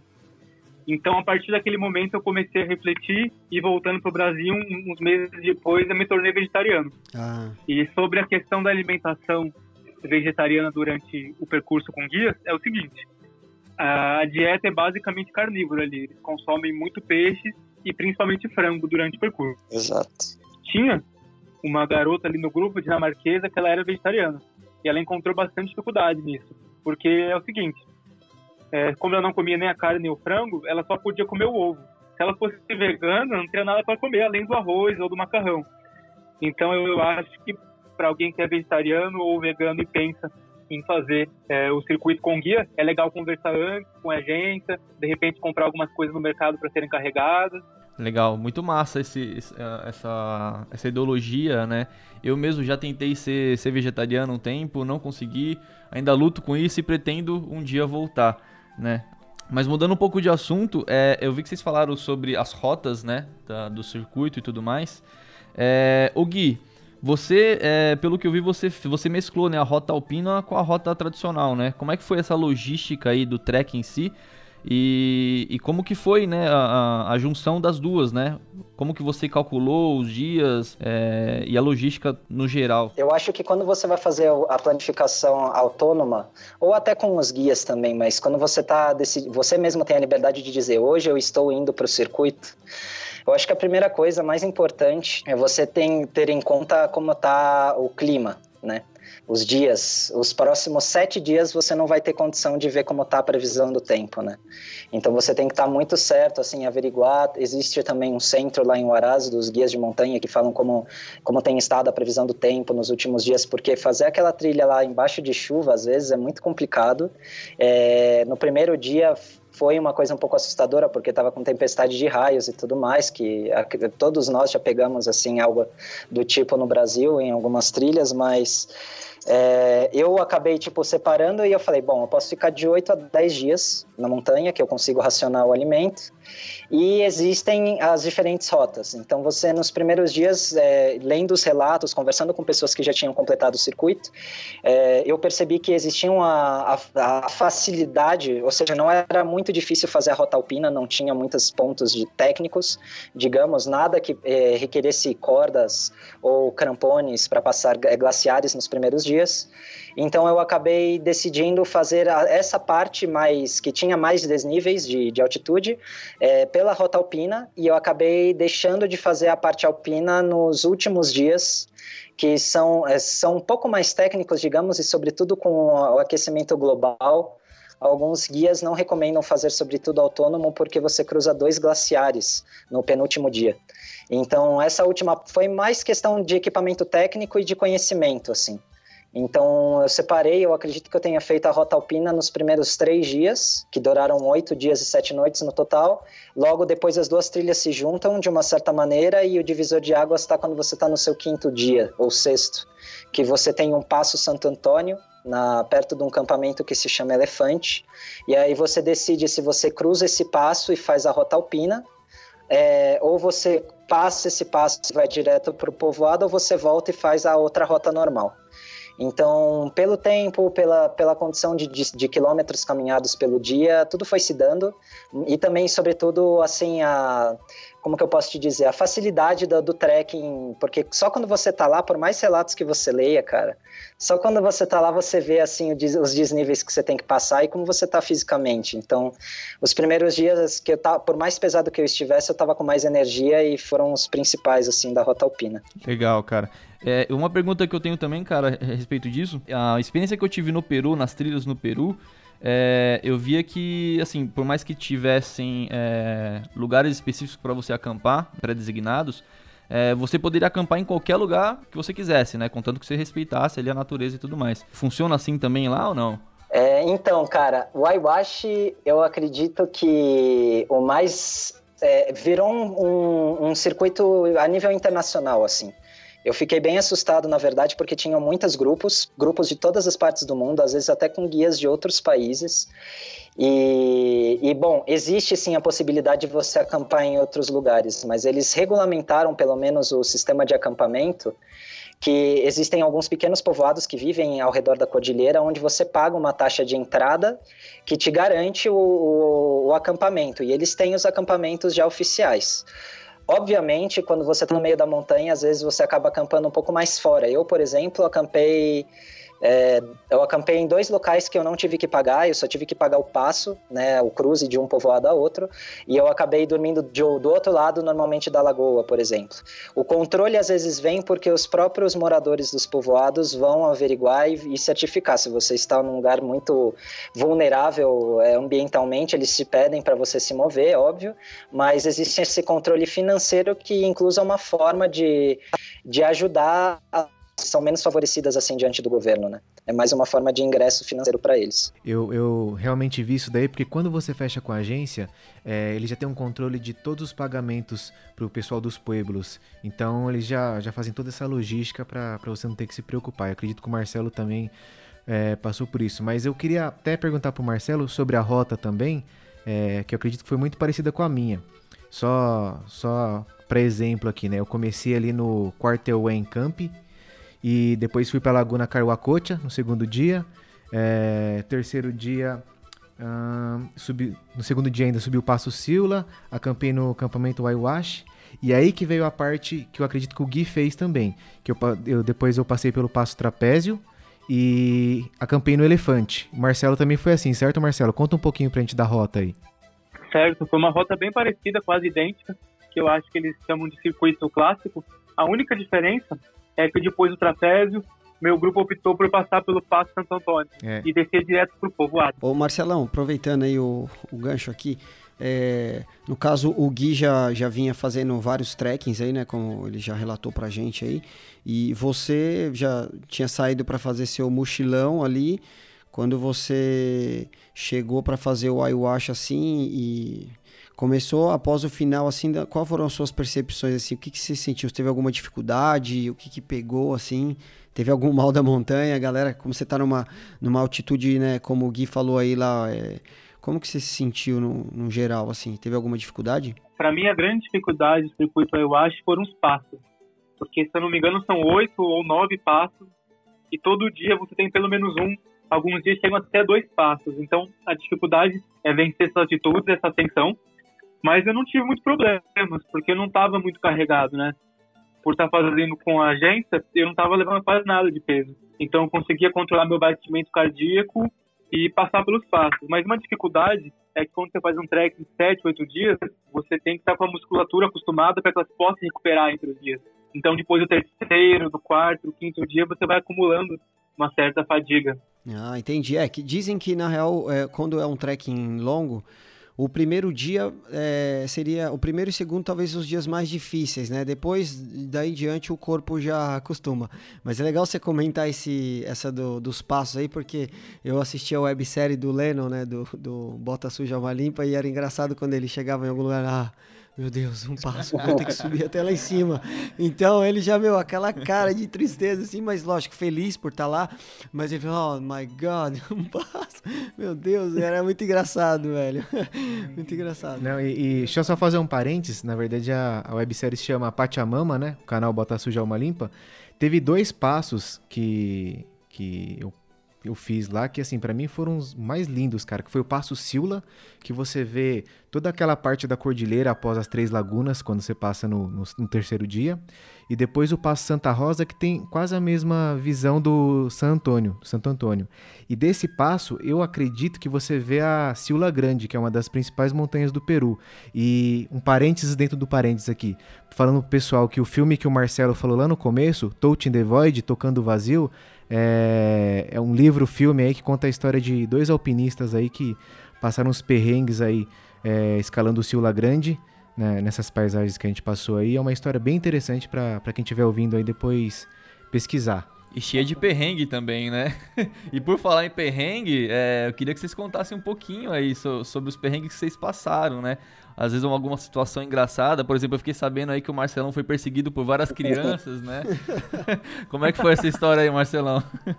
Então, a partir daquele momento, eu comecei a refletir e voltando para o Brasil, uns meses depois, eu me tornei vegetariano. Ah. E sobre a questão da alimentação vegetariana durante o percurso com guias é o seguinte: a dieta é basicamente carnívora ali. Eles consomem muito peixe e principalmente frango durante o percurso. Exato. Tinha uma garota ali no grupo dinamarquesa que ela era vegetariana e ela encontrou bastante dificuldade nisso, porque é o seguinte: é, como ela não comia nem a carne nem o frango, ela só podia comer o ovo. Se ela fosse vegana, não teria nada para comer além do arroz ou do macarrão. Então eu acho que para alguém que é vegetariano ou vegano e pensa em fazer é, o circuito com guia, é legal conversar antes com a agência, de repente comprar algumas coisas no mercado para serem carregadas. Legal, muito massa esse, essa, essa ideologia, né? Eu mesmo já tentei ser, ser vegetariano um tempo, não consegui, ainda luto com isso e pretendo um dia voltar, né? Mas mudando um pouco de assunto, é, eu vi que vocês falaram sobre as rotas, né, da, do circuito e tudo mais. É, o Gui, você, é, pelo que eu vi, você, você mesclou né, a rota alpina com a rota tradicional, né? Como é que foi essa logística aí do trek em si? E, e como que foi né, a, a, junção das duas, né? Como que você calculou os dias é, e a logística no geral? Eu acho que quando você vai fazer a planificação autônoma, ou até com os guias também, mas quando você tá você mesmo tem a liberdade de dizer hoje eu estou indo para o circuito, eu acho que a primeira coisa mais importante é você ter, em conta como está o clima, né? Os dias, os próximos sete dias você não vai ter condição de ver como está a previsão do tempo, né? Então você tem que estar tá muito certo, assim, averiguar. Existe também um centro lá em Huaraz dos guias de montanha que falam como, como tem estado a previsão do tempo nos últimos dias, porque fazer aquela trilha lá embaixo de chuva às vezes é muito complicado. É, no primeiro dia foi uma coisa um pouco assustadora porque estava com tempestade de raios e tudo mais que todos nós já pegamos assim algo do tipo no Brasil em algumas trilhas mas é, eu acabei, tipo, separando e eu falei, bom, eu posso ficar de 8 a 10 dias na montanha, que eu consigo racionar o alimento, e existem as diferentes rotas. Então, você, nos primeiros dias, é, lendo os relatos, conversando com pessoas que já tinham completado o circuito, é, eu percebi que existia a, a, a, facilidade, ou seja, não era muito difícil fazer a rota alpina, não tinha muitos pontos de técnicos, digamos, nada que é, requeresse cordas ou crampones para passar glaciares nos primeiros dias. Então eu acabei decidindo fazer essa parte mais que tinha mais desníveis de, de altitude é, pela rota alpina e eu acabei deixando de fazer a parte alpina nos últimos dias que são, é, são um pouco mais técnicos, digamos, e sobretudo com o aquecimento global. Alguns guias não recomendam fazer sobretudo autônomo porque você cruza dois glaciares no penúltimo dia. Então, essa última foi mais questão de equipamento técnico e de conhecimento, assim. Então, eu separei, eu acredito que eu tenha feito a rota alpina nos primeiros três dias, que duraram oito dias e sete noites no total. Logo depois, as duas trilhas se juntam de uma certa maneira e o divisor de águas está quando você está no seu quinto dia, ou sexto, que você tem um Passo Santo Antônio, na, perto de um campamento que se chama Elefante, e aí você decide se você cruza esse passo e faz a rota alpina, é, ou você passa esse passo e vai direto para o povoado, ou você volta e faz a outra rota normal. Então, pelo tempo, pela, pela condição de, de, de, quilômetros caminhados pelo dia, tudo foi se dando. E também, sobretudo, assim, a, como que eu posso te dizer, a facilidade do, do trekking, porque só quando você tá lá, por mais relatos que você leia, cara, só quando você tá lá você vê, assim, os desníveis que você tem que passar e como você tá fisicamente. Então, os primeiros dias que eu tava, por mais pesado que eu estivesse, eu tava com mais energia e foram os principais, assim, da rota alpina. Legal, cara. É, uma pergunta que eu tenho também, cara, a respeito disso, a experiência que eu tive no Peru, nas trilhas no Peru, é, eu via que, assim, por mais que tivessem é, lugares específicos para você acampar, pré-designados, é, você poderia acampar em qualquer lugar que você quisesse, né? Contanto que você respeitasse ali a natureza e tudo mais. Funciona assim também lá ou não? É, então, cara, o Aiwashi, eu acredito que o mais... É, virou um, um, um circuito a nível internacional, assim. Eu fiquei bem assustado, na verdade, porque tinham muitos grupos, grupos de todas as partes do mundo, às vezes até com guias de outros países. E, e, bom, existe sim a possibilidade de você acampar em outros lugares, mas eles regulamentaram pelo menos o sistema de acampamento que existem alguns pequenos povoados que vivem ao redor da cordilheira, onde você paga uma taxa de entrada que te garante o, o, o acampamento, e eles têm os acampamentos já oficiais. Obviamente, quando você está no meio da montanha, às vezes você acaba acampando um pouco mais fora. Eu, por exemplo, acampei é, eu acampei em dois locais que eu não tive que pagar, eu só tive que pagar o passo, né, o cruze de um povoado a outro, e eu acabei dormindo de, do outro lado, normalmente da lagoa, por exemplo. O controle às vezes vem porque os próprios moradores dos povoados vão averiguar e, e certificar se você está num lugar muito vulnerável é, ambientalmente, eles te pedem para você se mover, óbvio, mas existe esse controle financeiro que incluso é uma forma de, de ajudar a são menos favorecidas assim diante do governo, né? É mais uma forma de ingresso financeiro para eles. Eu, eu realmente vi isso daí porque quando você fecha com a agência, é, ele já tem um controle de todos os pagamentos para o pessoal dos pueblos. Então eles já, já fazem toda essa logística para você não ter que se preocupar. Eu acredito que o Marcelo também é, passou por isso. Mas eu queria até perguntar para o Marcelo sobre a rota também, é, que eu acredito que foi muito parecida com a minha. Só, só para exemplo aqui, né? Eu comecei ali no Quartel Camp e depois fui para Laguna Carhuacocha no segundo dia. É, terceiro dia, subi, no segundo dia ainda subi o Passo Sila, acampei no acampamento Waiwash. E aí que veio a parte que eu acredito que o Gui fez também. Que eu, eu depois eu passei pelo Passo Trapézio e acampei no Elefante. O Marcelo também foi assim, certo, Marcelo? Conta um pouquinho pra gente da rota aí. Certo, foi uma rota bem parecida, quase idêntica, que eu acho que eles chamam de circuito clássico. A única diferença é que depois do trapézio, meu grupo optou por passar pelo Passo Santo Antônio é. e descer direto pro povoado. Ô Marcelão, aproveitando aí o, o gancho aqui, é, no caso, o Gui já, já vinha fazendo vários trekkings aí, né? Como ele já relatou pra gente aí. E você já tinha saído para fazer seu mochilão ali. Quando você chegou para fazer o ayahuasca assim e começou após o final assim, qual foram as suas percepções assim? O que, que você sentiu? Você teve alguma dificuldade? O que, que pegou assim? Teve algum mal da montanha, galera? Como você tá numa, numa altitude, né? Como o Gui falou aí lá, é, como que você se sentiu no, no geral, assim? Teve alguma dificuldade? Para mim, a grande dificuldade do circuito ayahuasca foram os passos. Porque, se eu não me engano, são oito ou nove passos. E todo dia você tem pelo menos um. Alguns dias chegam até dois passos. Então, a dificuldade é vencer essas atitudes, essa tensão. Mas eu não tive muitos problemas, porque eu não estava muito carregado, né? Por estar tá fazendo com a agência, eu não estava levando quase nada de peso. Então, eu conseguia controlar meu batimento cardíaco e passar pelos passos. Mas uma dificuldade é que quando você faz um trek em 7, 8 dias, você tem que estar com a musculatura acostumada para que elas possam recuperar entre os dias. Então, depois do terceiro, do quarto, do quinto dia, você vai acumulando uma certa fadiga. Ah, entendi. É que dizem que, na real, é, quando é um trekking longo, o primeiro dia é, seria o primeiro e segundo talvez os dias mais difíceis, né? Depois daí em diante o corpo já acostuma. Mas é legal você comentar esse essa do, dos passos aí porque eu assisti a websérie do Lennon, né? Do, do Bota Suja Uma Limpa e era engraçado quando ele chegava em algum lugar ah, meu Deus, um passo, vou ter que subir até lá em cima. Então ele já, meu, aquela cara de tristeza, assim, mas lógico, feliz por estar tá lá. Mas ele falou, oh my God, um passo. Meu Deus, era muito engraçado, velho. muito engraçado. Não, e, e, deixa eu só fazer um parênteses, na verdade a, a websérie se chama Pachamama, né? O canal Bota Suja Uma Limpa. Teve dois passos que, que eu eu fiz lá, que assim, para mim foram os mais lindos, cara, que foi o Passo Sila, que você vê toda aquela parte da cordilheira após as Três Lagunas, quando você passa no, no, no terceiro dia, e depois o Passo Santa Rosa, que tem quase a mesma visão do San Antônio, Santo Antônio. E desse passo, eu acredito que você vê a Sila Grande, que é uma das principais montanhas do Peru. E um parênteses dentro do parênteses aqui, falando pro pessoal que o filme que o Marcelo falou lá no começo, Touching the Void, Tocando o Vazio, é, é um livro, filme aí que conta a história de dois alpinistas aí que passaram uns perrengues aí é, escalando o Ciula Grande, né, nessas paisagens que a gente passou aí. É uma história bem interessante para quem estiver ouvindo aí depois pesquisar. E cheia de perrengue também, né? e por falar em perrengue, é, eu queria que vocês contassem um pouquinho aí so, sobre os perrengues que vocês passaram, né? Às vezes alguma situação engraçada, por exemplo, eu fiquei sabendo aí que o Marcelão foi perseguido por várias crianças, né? como é que foi essa história aí, Marcelão?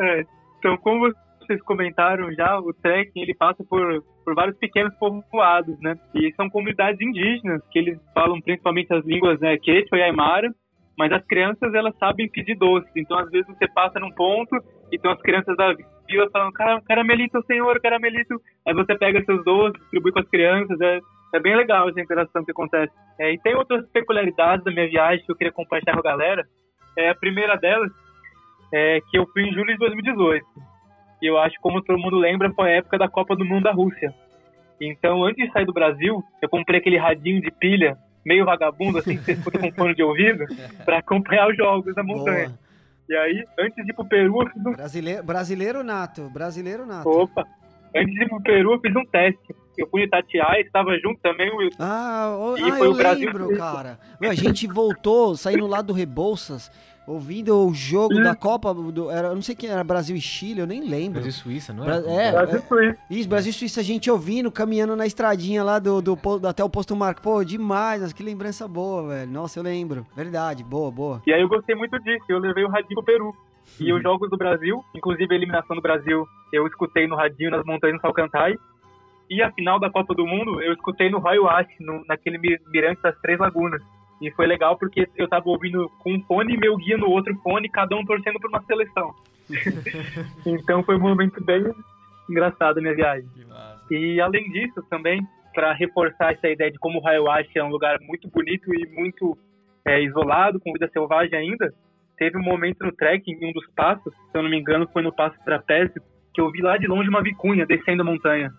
É, então, como vocês comentaram já, o trekking ele passa por, por vários pequenos povoados, né? E são comunidades indígenas que eles falam principalmente as línguas né, Quechua e Aymara, mas as crianças, elas sabem pedir doce. Então, às vezes, você passa num ponto e tem as crianças da vila falando, caramelito, senhor, caramelito. Aí você pega seus doces, distribui com as crianças. É, é bem legal essa interação que acontece. É, e tem outras peculiaridades da minha viagem que eu queria compartilhar com a galera. É, a primeira delas é que eu fui em julho de 2018. E eu acho, como todo mundo lembra, foi a época da Copa do Mundo da Rússia. Então, antes de sair do Brasil, eu comprei aquele radinho de pilha meio vagabundo, assim, que você escuta com fone de ouvido, para acompanhar os jogos da montanha. Boa. E aí, antes de ir pro Peru, eu fiz um... Brasileiro, brasileiro nato, brasileiro nato. Opa! Antes de ir pro Peru, eu fiz um teste. Eu fui Itatiaia, estava junto também o Wilson. Ah, oh, ah eu lembro, cara. a gente voltou, saindo lá do Rebouças, ouvindo o jogo da Copa, do, era, eu não sei quem era, Brasil e Chile, eu nem lembro. Brasil e Suíça, não Bra- é? é, Brasil é, Suíça. isso, Brasil e Suíça, a gente ouvindo, caminhando na estradinha lá do, do, po- até o posto Marco. Pô, demais, nossa, que lembrança boa, velho. Nossa, eu lembro. Verdade, boa, boa. E aí eu gostei muito disso, eu levei o radinho pro Peru. E os jogos do Brasil, inclusive a eliminação do Brasil, eu escutei no radinho nas montanhas do Salcantay. E a final da Copa do Mundo, eu escutei no Raio no, naquele mi- mirante das Três Lagunas. E foi legal porque eu tava ouvindo com um fone e meu guia no outro fone, cada um torcendo por uma seleção. então foi um momento bem engraçado minha viagem. E além disso, também, para reforçar essa ideia de como o Hayawashi é um lugar muito bonito e muito é, isolado, com vida selvagem ainda, teve um momento no trekking, em um dos passos, se eu não me engano, foi no passo trapézio, que eu vi lá de longe uma vicunha descendo a montanha.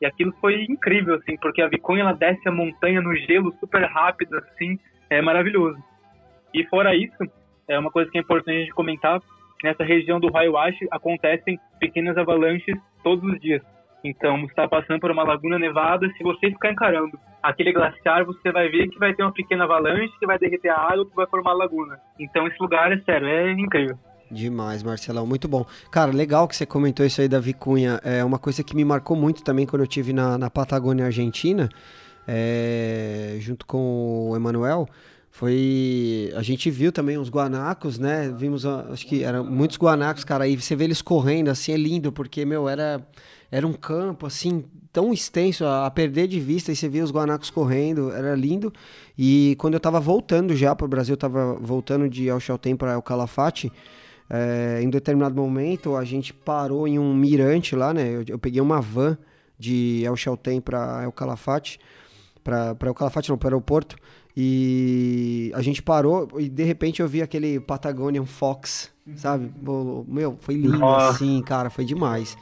E aquilo foi incrível, assim, porque a vicunha ela desce a montanha no gelo super rápido, assim, é maravilhoso. E fora isso, é uma coisa que é importante a gente comentar, nessa região do Hayawashi acontecem pequenas avalanches todos os dias. Então, você está passando por uma laguna nevada, se você ficar encarando aquele glaciar, você vai ver que vai ter uma pequena avalanche que vai derreter a água que vai formar a laguna. Então, esse lugar, é sério, é incrível. Demais, Marcelão, muito bom. Cara, legal que você comentou isso aí da vicunha. É uma coisa que me marcou muito também quando eu tive na, na Patagônia Argentina, é, junto com o Emanuel. Foi. A gente viu também os guanacos, né? Vimos, acho que eram muitos guanacos, cara. Aí você vê eles correndo assim, é lindo, porque, meu, era, era um campo assim, tão extenso a, a perder de vista. E você via os guanacos correndo, era lindo. E quando eu tava voltando já para o Brasil, tava voltando de El Chaltén para El Calafate. É, em determinado momento a gente parou em um mirante lá, né? Eu, eu peguei uma van de El Chaltén para El Calafate, para El Calafate não, para o aeroporto, e a gente parou e de repente eu vi aquele Patagonian Fox, sabe? Meu, foi lindo Nossa. assim, cara, foi demais.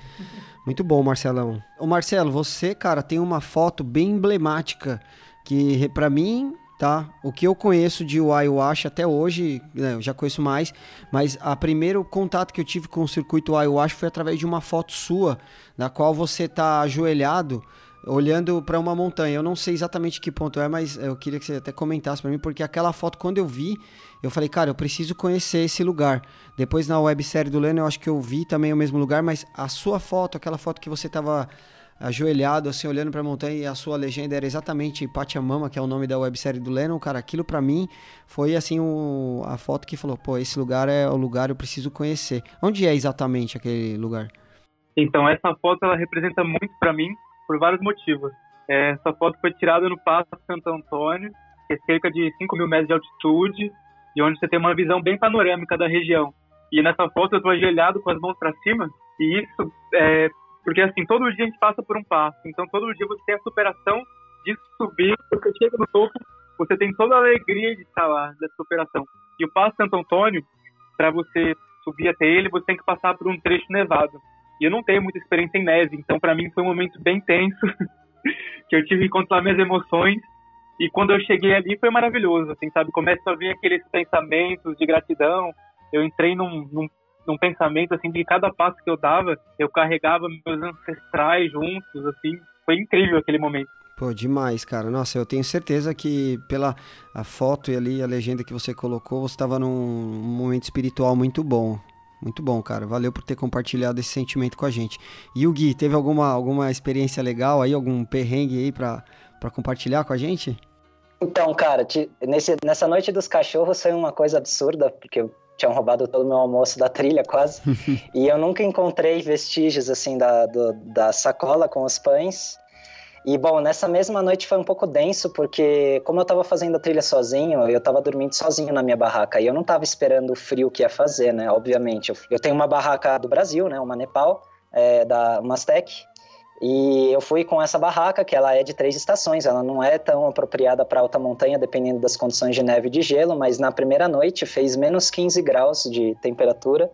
Muito bom, Marcelão. Ô Marcelo, você, cara, tem uma foto bem emblemática que para mim tá? O que eu conheço de Ayahuasca até hoje, né, eu já conheço mais, mas a primeiro contato que eu tive com o circuito Ayahuasca foi através de uma foto sua, na qual você tá ajoelhado olhando para uma montanha. Eu não sei exatamente que ponto é, mas eu queria que você até comentasse para mim, porque aquela foto quando eu vi, eu falei, cara, eu preciso conhecer esse lugar. Depois na websérie do Leno, eu acho que eu vi também o mesmo lugar, mas a sua foto, aquela foto que você tava ajoelhado, assim, olhando pra montanha e a sua legenda era exatamente Pachamama, que é o nome da websérie do Lennon, cara, aquilo pra mim foi, assim, o, a foto que falou, pô, esse lugar é o lugar, eu preciso conhecer. Onde é exatamente aquele lugar? Então, essa foto, ela representa muito para mim, por vários motivos. É, essa foto foi tirada no Passo Santo Antônio, que é cerca de 5 mil metros de altitude, e onde você tem uma visão bem panorâmica da região. E nessa foto eu estou ajoelhado com as mãos para cima, e isso é porque assim, todo dia a gente passa por um passo. Então, todo dia você tem a superação de subir. Você chega no topo, você tem toda a alegria de estar lá, dessa superação. E o Passo Santo Antônio, para você subir até ele, você tem que passar por um trecho nevado. E eu não tenho muita experiência em neve, então para mim foi um momento bem tenso, que eu tive que controlar minhas emoções. E quando eu cheguei ali foi maravilhoso, assim, sabe? Começa a vir aqueles pensamentos de gratidão. Eu entrei num, num num pensamento assim de cada passo que eu dava, eu carregava meus ancestrais juntos, assim, foi incrível aquele momento. Pô, demais, cara. Nossa, eu tenho certeza que pela a foto e ali a legenda que você colocou, você estava num momento espiritual muito bom. Muito bom, cara. Valeu por ter compartilhado esse sentimento com a gente. E o Gui, teve alguma, alguma experiência legal aí, algum perrengue aí pra, pra compartilhar com a gente? Então, cara, te, nesse, nessa noite dos cachorros foi uma coisa absurda, porque eu tinham roubado todo o meu almoço da trilha quase. e eu nunca encontrei vestígios assim da, do, da sacola com os pães. E bom, nessa mesma noite foi um pouco denso, porque como eu estava fazendo a trilha sozinho, eu estava dormindo sozinho na minha barraca. E eu não estava esperando o frio que ia fazer, né? Obviamente. Eu, eu tenho uma barraca do Brasil, né? Uma Nepal, é, da Mastec. E eu fui com essa barraca, que ela é de três estações, ela não é tão apropriada para alta montanha, dependendo das condições de neve e de gelo, mas na primeira noite fez menos 15 graus de temperatura,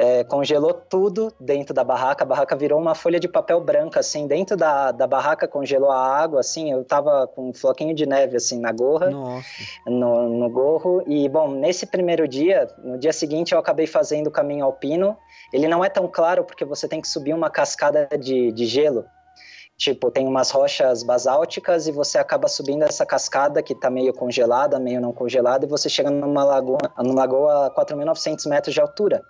é, congelou tudo dentro da barraca, a barraca virou uma folha de papel branca, assim, dentro da, da barraca congelou a água, assim, eu tava com um floquinho de neve, assim, na gorra, Nossa. no, no gorro, e, bom, nesse primeiro dia, no dia seguinte eu acabei fazendo o caminho alpino, ele não é tão claro porque você tem que subir uma cascada de, de gelo, Tipo, tem umas rochas basálticas e você acaba subindo essa cascada que tá meio congelada, meio não congelada, e você chega numa lagoa, numa lagoa a 4.900 metros de altura.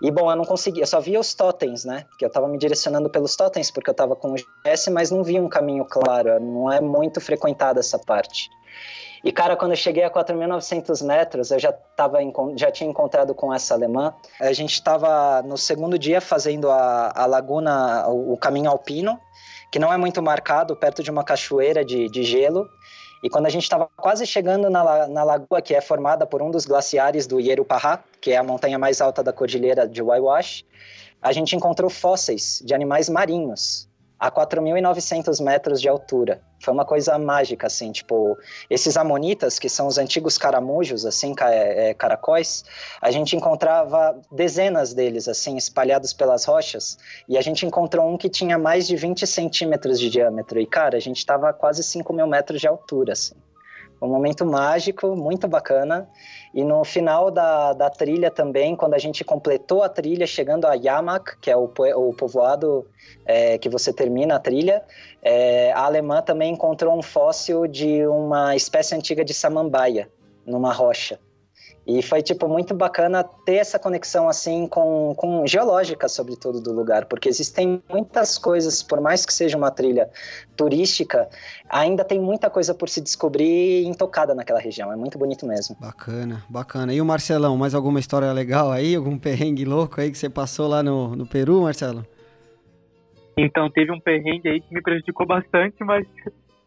E bom, eu não consegui, eu só via os totens, né? Que eu tava me direcionando pelos totens porque eu tava com o GPS, mas não via um caminho claro, não é muito frequentada essa parte. E cara, quando eu cheguei a 4.900 metros, eu já tava já tinha encontrado com essa alemã. A gente estava no segundo dia fazendo a, a laguna, o, o caminho alpino, que não é muito marcado, perto de uma cachoeira de, de gelo. E quando a gente estava quase chegando na, na lagoa, que é formada por um dos glaciares do Ierupará, que é a montanha mais alta da cordilheira de Waiwash, a gente encontrou fósseis de animais marinhos a 4.900 metros de altura. Foi uma coisa mágica, assim, tipo, esses amonitas, que são os antigos caramujos, assim, é, é, caracóis, a gente encontrava dezenas deles, assim, espalhados pelas rochas, e a gente encontrou um que tinha mais de 20 centímetros de diâmetro, e, cara, a gente estava a quase 5 mil metros de altura, assim um momento mágico, muito bacana. E no final da, da trilha também, quando a gente completou a trilha, chegando a Yamak, que é o, o povoado é, que você termina a trilha, é, a alemã também encontrou um fóssil de uma espécie antiga de samambaia, numa rocha. E foi, tipo, muito bacana ter essa conexão, assim, com, com geológica, sobretudo, do lugar, porque existem muitas coisas, por mais que seja uma trilha turística, ainda tem muita coisa por se descobrir intocada naquela região. É muito bonito mesmo. Bacana, bacana. E o Marcelão, mais alguma história legal aí? Algum perrengue louco aí que você passou lá no, no Peru, Marcelo? Então, teve um perrengue aí que me prejudicou bastante, mas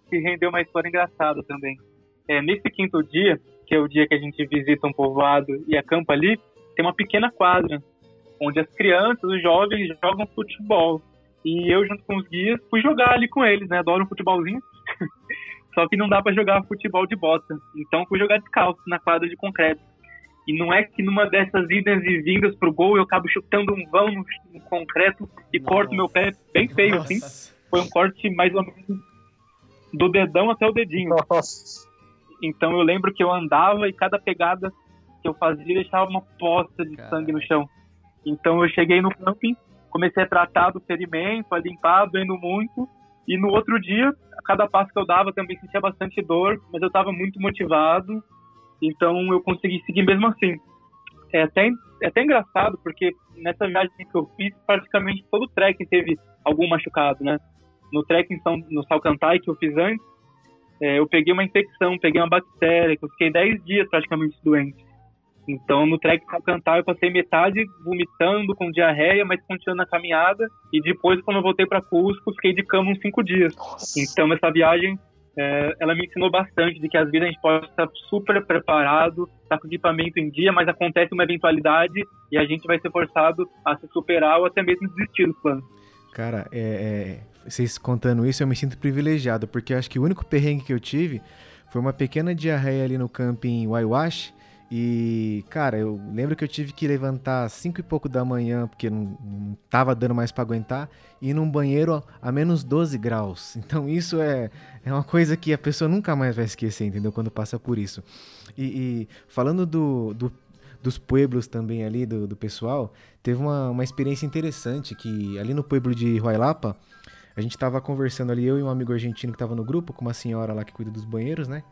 que rendeu uma história engraçada também. É, nesse quinto dia, que é o dia que a gente visita um povoado e acampa ali, tem uma pequena quadra onde as crianças, os jovens jogam futebol. E eu, junto com os guias, fui jogar ali com eles, né? Adoro um futebolzinho. Só que não dá para jogar futebol de bota. Então fui jogar descalço na quadra de concreto. E não é que numa dessas idas e vindas pro gol eu acabo chutando um vão no, concreto e Nossa. corto meu pé bem feio, assim. Nossa. assim. Foi um corte mais ou menos do dedão até o dedinho. Nossa. Então eu lembro que eu andava e cada pegada que eu fazia deixava uma poça de sangue no chão. Então eu cheguei no camping, comecei a tratar do ferimento, a limpar, doendo muito. E no outro dia, a cada passo que eu dava também sentia bastante dor, mas eu estava muito motivado. Então eu consegui seguir mesmo assim. É até, é até engraçado, porque nessa viagem que eu fiz, praticamente todo o trekking teve algum machucado, né? No trekking no Salcantay que eu fiz antes, é, eu peguei uma infecção, peguei uma bactéria, que eu fiquei 10 dias praticamente doente. Então, no trek para cantar, eu passei metade vomitando, com diarreia, mas continuando na caminhada. E depois, quando eu voltei para Cusco, fiquei de cama uns 5 dias. Nossa. Então, essa viagem, é, ela me ensinou bastante de que às vezes a gente pode estar super preparado, estar com equipamento em dia, mas acontece uma eventualidade e a gente vai ser forçado a se superar ou até mesmo desistir do plano. Cara, é, é, vocês contando isso, eu me sinto privilegiado, porque eu acho que o único perrengue que eu tive foi uma pequena diarreia ali no camping Waiwash. E, cara, eu lembro que eu tive que levantar às 5 e pouco da manhã, porque não, não tava dando mais para aguentar, e ir num banheiro a menos 12 graus. Então, isso é, é uma coisa que a pessoa nunca mais vai esquecer, entendeu? Quando passa por isso. E, e falando do, do, dos pueblos também ali, do, do pessoal, teve uma, uma experiência interessante que ali no pueblo de Huaylapa, a gente tava conversando ali, eu e um amigo argentino que tava no grupo, com uma senhora lá que cuida dos banheiros, né?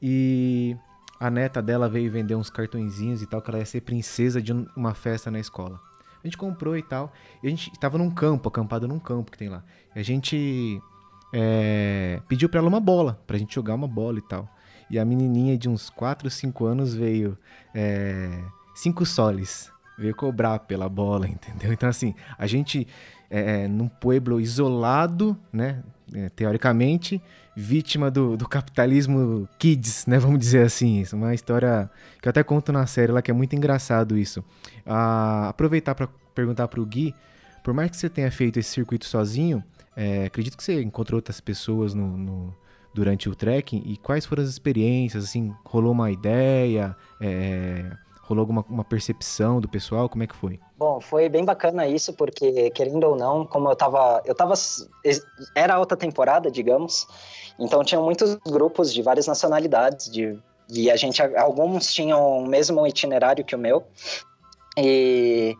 E a neta dela veio vender uns cartõezinhos e tal, que ela ia ser princesa de uma festa na escola. A gente comprou e tal. E a gente tava num campo, acampado num campo que tem lá. E a gente é, pediu pra ela uma bola, pra gente jogar uma bola e tal. E a menininha de uns 4, 5 anos veio 5 é, soles. Veio cobrar pela bola, entendeu? Então, assim, a gente é, é, num pueblo isolado, né? É, teoricamente, vítima do, do, capitalismo kids, né? Vamos dizer assim. Isso é uma história que eu até conto na série lá, que é muito engraçado isso. Ah, aproveitar para perguntar para o Gui, por mais que você tenha feito esse circuito sozinho, é, acredito que você encontrou outras pessoas no, no, durante o trekking e quais foram as experiências, assim, rolou uma ideia, é, rolou alguma uma percepção do pessoal, como é que foi? Bom, foi bem bacana isso, porque, querendo ou não, como eu tava. Eu tava. Era alta temporada, digamos. Então tinham muitos grupos de várias nacionalidades. De, e a gente. Alguns tinham o mesmo itinerário que o meu. E.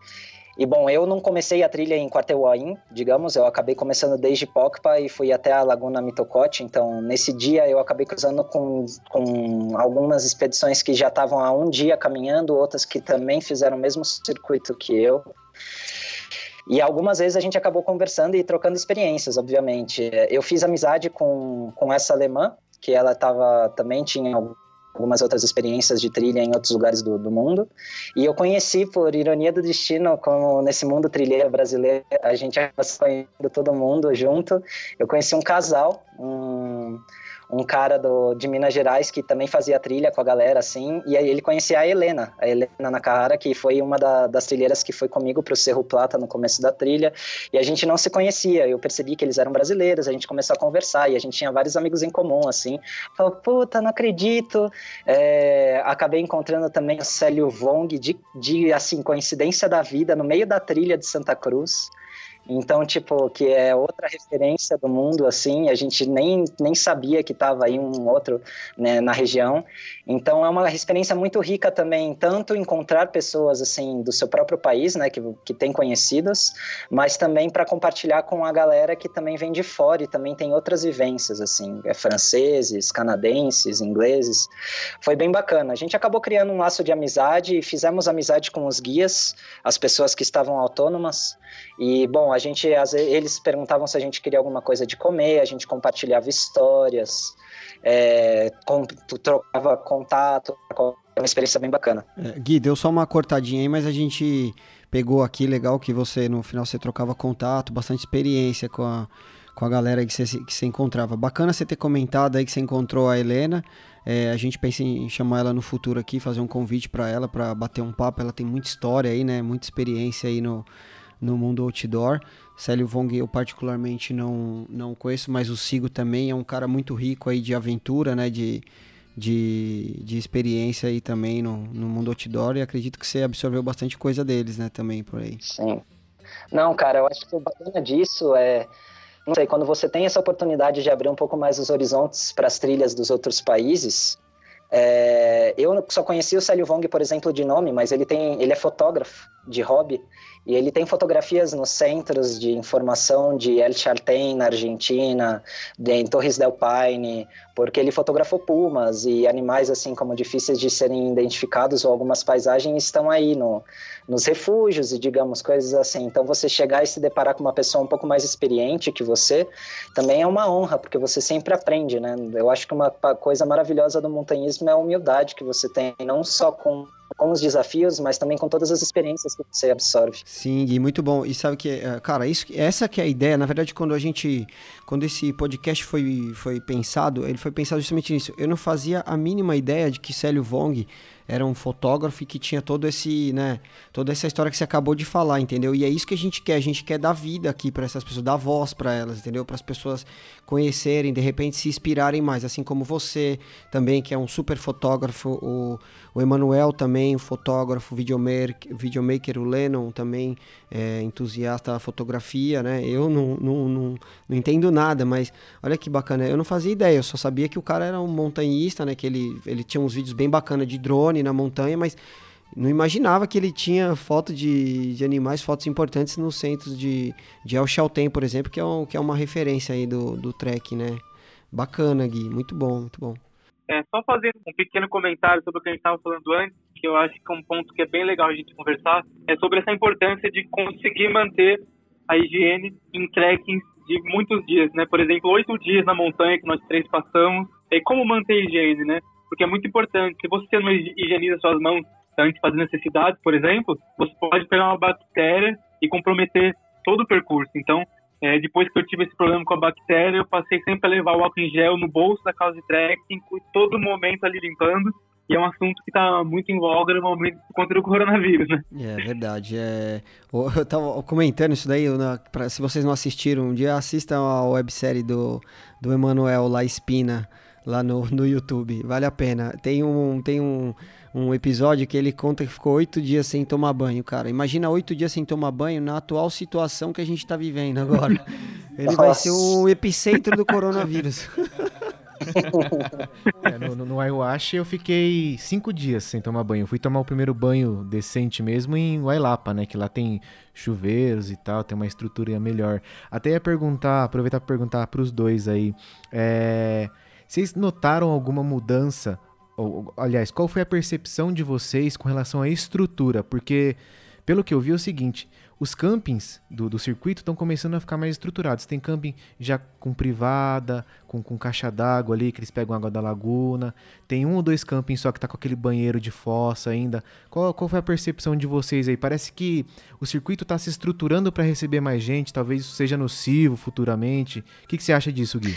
E bom, eu não comecei a trilha em Quartewoin, digamos, eu acabei começando desde Pocpa e fui até a Laguna Mitocote, então nesse dia eu acabei cruzando com, com algumas expedições que já estavam há um dia caminhando, outras que também fizeram o mesmo circuito que eu. E algumas vezes a gente acabou conversando e trocando experiências, obviamente. Eu fiz amizade com, com essa alemã, que ela tava, também tinha algumas outras experiências de trilha em outros lugares do, do, mundo. E eu conheci, por ironia do destino, como nesse mundo trilheiro brasileiro, a gente acaba conhecendo todo mundo junto. Eu conheci um casal, um, um cara do, de Minas Gerais que também fazia trilha com a galera, assim, e aí ele conhecia a Helena, a Helena Nakahara, que foi uma da, das trilheiras que foi comigo pro Cerro Plata no começo da trilha, e a gente não se conhecia, eu percebi que eles eram brasileiros, a gente começou a conversar, e a gente tinha vários amigos em comum, assim, falou, puta, não acredito, é, acabei encontrando também o Célio Vong, de, de, assim, coincidência da vida, no meio da trilha de Santa Cruz, então, tipo, que é outra referência do mundo, assim, a gente nem, nem sabia que estava aí um outro né, na região. Então, é uma experiência muito rica também, tanto encontrar pessoas, assim, do seu próprio país, né, que, que tem conhecidos, mas também para compartilhar com a galera que também vem de fora e também tem outras vivências, assim, é, franceses, canadenses, ingleses. Foi bem bacana. A gente acabou criando um laço de amizade e fizemos amizade com os guias, as pessoas que estavam autônomas. E, bom, a gente, eles perguntavam se a gente queria alguma coisa de comer, a gente compartilhava histórias, é, com, trocava contato, é uma experiência bem bacana. É, Gui, deu só uma cortadinha aí, mas a gente pegou aqui, legal que você, no final, você trocava contato, bastante experiência com a, com a galera que você, que você encontrava. Bacana você ter comentado aí que você encontrou a Helena, é, a gente pensa em chamar ela no futuro aqui, fazer um convite para ela, para bater um papo, ela tem muita história aí, né, muita experiência aí no no mundo outdoor. Célio Vong eu particularmente não, não conheço, mas o Sigo também é um cara muito rico aí de aventura, né? De, de, de experiência aí também no, no mundo outdoor e acredito que você absorveu bastante coisa deles, né? Também por aí. Sim. Não, cara, eu acho que o bacana disso é não sei, quando você tem essa oportunidade de abrir um pouco mais os horizontes para as trilhas dos outros países, é, eu só conheci o Célio Vong, por exemplo, de nome, mas ele tem, ele é fotógrafo de hobby e ele tem fotografias nos centros de informação de El Chaltén, na Argentina, de, em Torres del Paine, porque ele fotografou pumas e animais assim como difíceis de serem identificados ou algumas paisagens estão aí no, nos refúgios e digamos coisas assim. Então você chegar e se deparar com uma pessoa um pouco mais experiente que você também é uma honra, porque você sempre aprende, né? Eu acho que uma coisa maravilhosa do montanhismo é a humildade que você tem, não só com com os desafios, mas também com todas as experiências que você absorve. Sim, e muito bom. E sabe que, eh, cara, isso, essa que é a ideia. Na verdade, quando a gente, quando esse podcast foi, foi pensado, ele foi pensado justamente nisso. Eu não fazia a mínima ideia de que Célio Vong era um fotógrafo que tinha todo esse, né, toda essa história que você acabou de falar, entendeu? E é isso que a gente quer, a gente quer dar vida aqui para essas pessoas, dar voz para elas, entendeu? Para as pessoas conhecerem, de repente se inspirarem mais, assim como você também, que é um super fotógrafo, o, o Emanuel também, fotógrafo, videomaker, videomaker, o Lennon também é entusiasta da fotografia, né? Eu não, não, não, não entendo nada, mas olha que bacana, eu não fazia ideia, eu só sabia que o cara era um montanhista, né? Que ele, ele tinha uns vídeos bem bacanas de drone, na montanha, mas não imaginava que ele tinha foto de, de animais, fotos importantes nos centros de, de El Chaltén, por exemplo, que é, um, que é uma referência aí do, do trek, né? Bacana, Gui, muito bom, muito bom. É, só fazer um pequeno comentário sobre o que a gente estava falando antes, que eu acho que é um ponto que é bem legal a gente conversar, é sobre essa importância de conseguir manter a higiene em trekkings de muitos dias, né? Por exemplo, oito dias na montanha que nós três passamos, e como manter a higiene, né? Porque é muito importante. Se você não higieniza suas mãos antes de fazer necessidades, por exemplo, você pode pegar uma bactéria e comprometer todo o percurso. Então, é, depois que eu tive esse problema com a bactéria, eu passei sempre a levar o álcool em gel no bolso da casa de trekking, todo momento ali limpando. E é um assunto que está muito em voga no momento contra o coronavírus, né? É verdade. É... Eu estava comentando isso daí, pra, se vocês não assistiram, um dia assistam a websérie do, do Emanuel La Espina, lá no, no YouTube. Vale a pena. Tem um, tem um, um episódio que ele conta que ficou oito dias sem tomar banho, cara. Imagina oito dias sem tomar banho na atual situação que a gente tá vivendo agora. Ele Nossa. vai ser o epicentro do coronavírus. é, no, no, no Ayahuasca eu fiquei cinco dias sem tomar banho. Eu fui tomar o primeiro banho decente mesmo em Wailapa, né? Que lá tem chuveiros e tal, tem uma estrutura melhor. Até ia perguntar, aproveitar para perguntar para os dois aí. É, vocês notaram alguma mudança? Ou, aliás, qual foi a percepção de vocês com relação à estrutura? Porque, pelo que eu vi, é o seguinte: os campings do, do circuito estão começando a ficar mais estruturados. Tem camping já com privada, com, com caixa d'água ali, que eles pegam água da laguna. Tem um ou dois campings só que tá com aquele banheiro de fossa ainda. Qual, qual foi a percepção de vocês aí? Parece que o circuito está se estruturando para receber mais gente, talvez isso seja nocivo futuramente. O que, que você acha disso, Gui?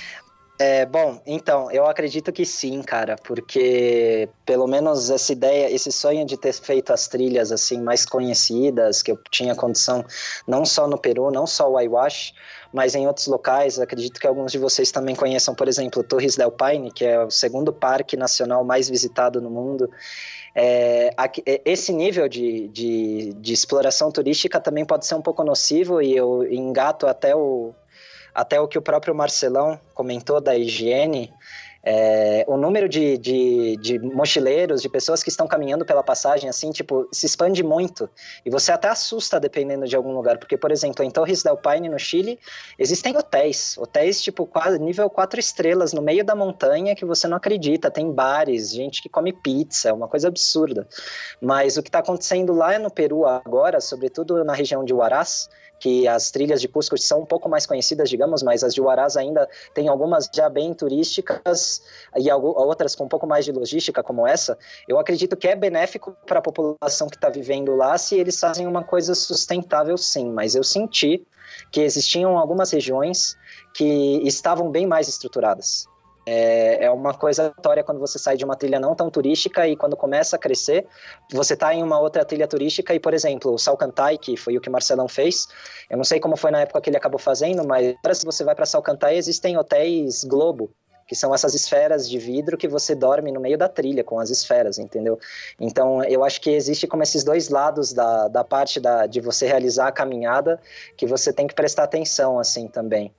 É, bom, então, eu acredito que sim, cara, porque pelo menos essa ideia, esse sonho de ter feito as trilhas assim mais conhecidas, que eu tinha condição não só no Peru, não só o Ayahuasca, mas em outros locais, acredito que alguns de vocês também conheçam, por exemplo, Torres del Paine, que é o segundo parque nacional mais visitado no mundo. É, é, esse nível de, de, de exploração turística também pode ser um pouco nocivo e eu engato até o até o que o próprio Marcelão comentou da higiene, é, o número de, de, de, mochileiros, de pessoas que estão caminhando pela passagem, assim, tipo, se expande muito. E você até assusta dependendo de algum lugar. Porque, por exemplo, em Torres del Paine, no Chile, existem hotéis. Hotéis, tipo, quase, nível quatro estrelas, no meio da montanha, que você não acredita. Tem bares, gente que come pizza, é uma coisa absurda. Mas o que está acontecendo lá no Peru agora, sobretudo na região de Huaraz, que as trilhas de Cusco são um pouco mais conhecidas, digamos, mas as de Huaraz ainda tem algumas já bem turísticas e outras com um pouco mais de logística, como essa. Eu acredito que é benéfico para a população que está vivendo lá se eles fazem uma coisa sustentável, sim, mas eu senti que existiam algumas regiões que estavam bem mais estruturadas. É, é uma coisa aleatória quando você sai de uma trilha não tão turística e quando começa a crescer, você está em uma outra trilha turística e, por exemplo, o Salcantay, que foi o que o Marcelão fez, eu não sei como foi na época que ele acabou fazendo, mas se você vai para Salcantay, existem hotéis Globo, que são essas esferas de vidro que você dorme no meio da trilha com as esferas, entendeu? Então, eu acho que existe como esses dois lados da, da parte da, de você realizar a caminhada que você tem que prestar atenção, assim, também.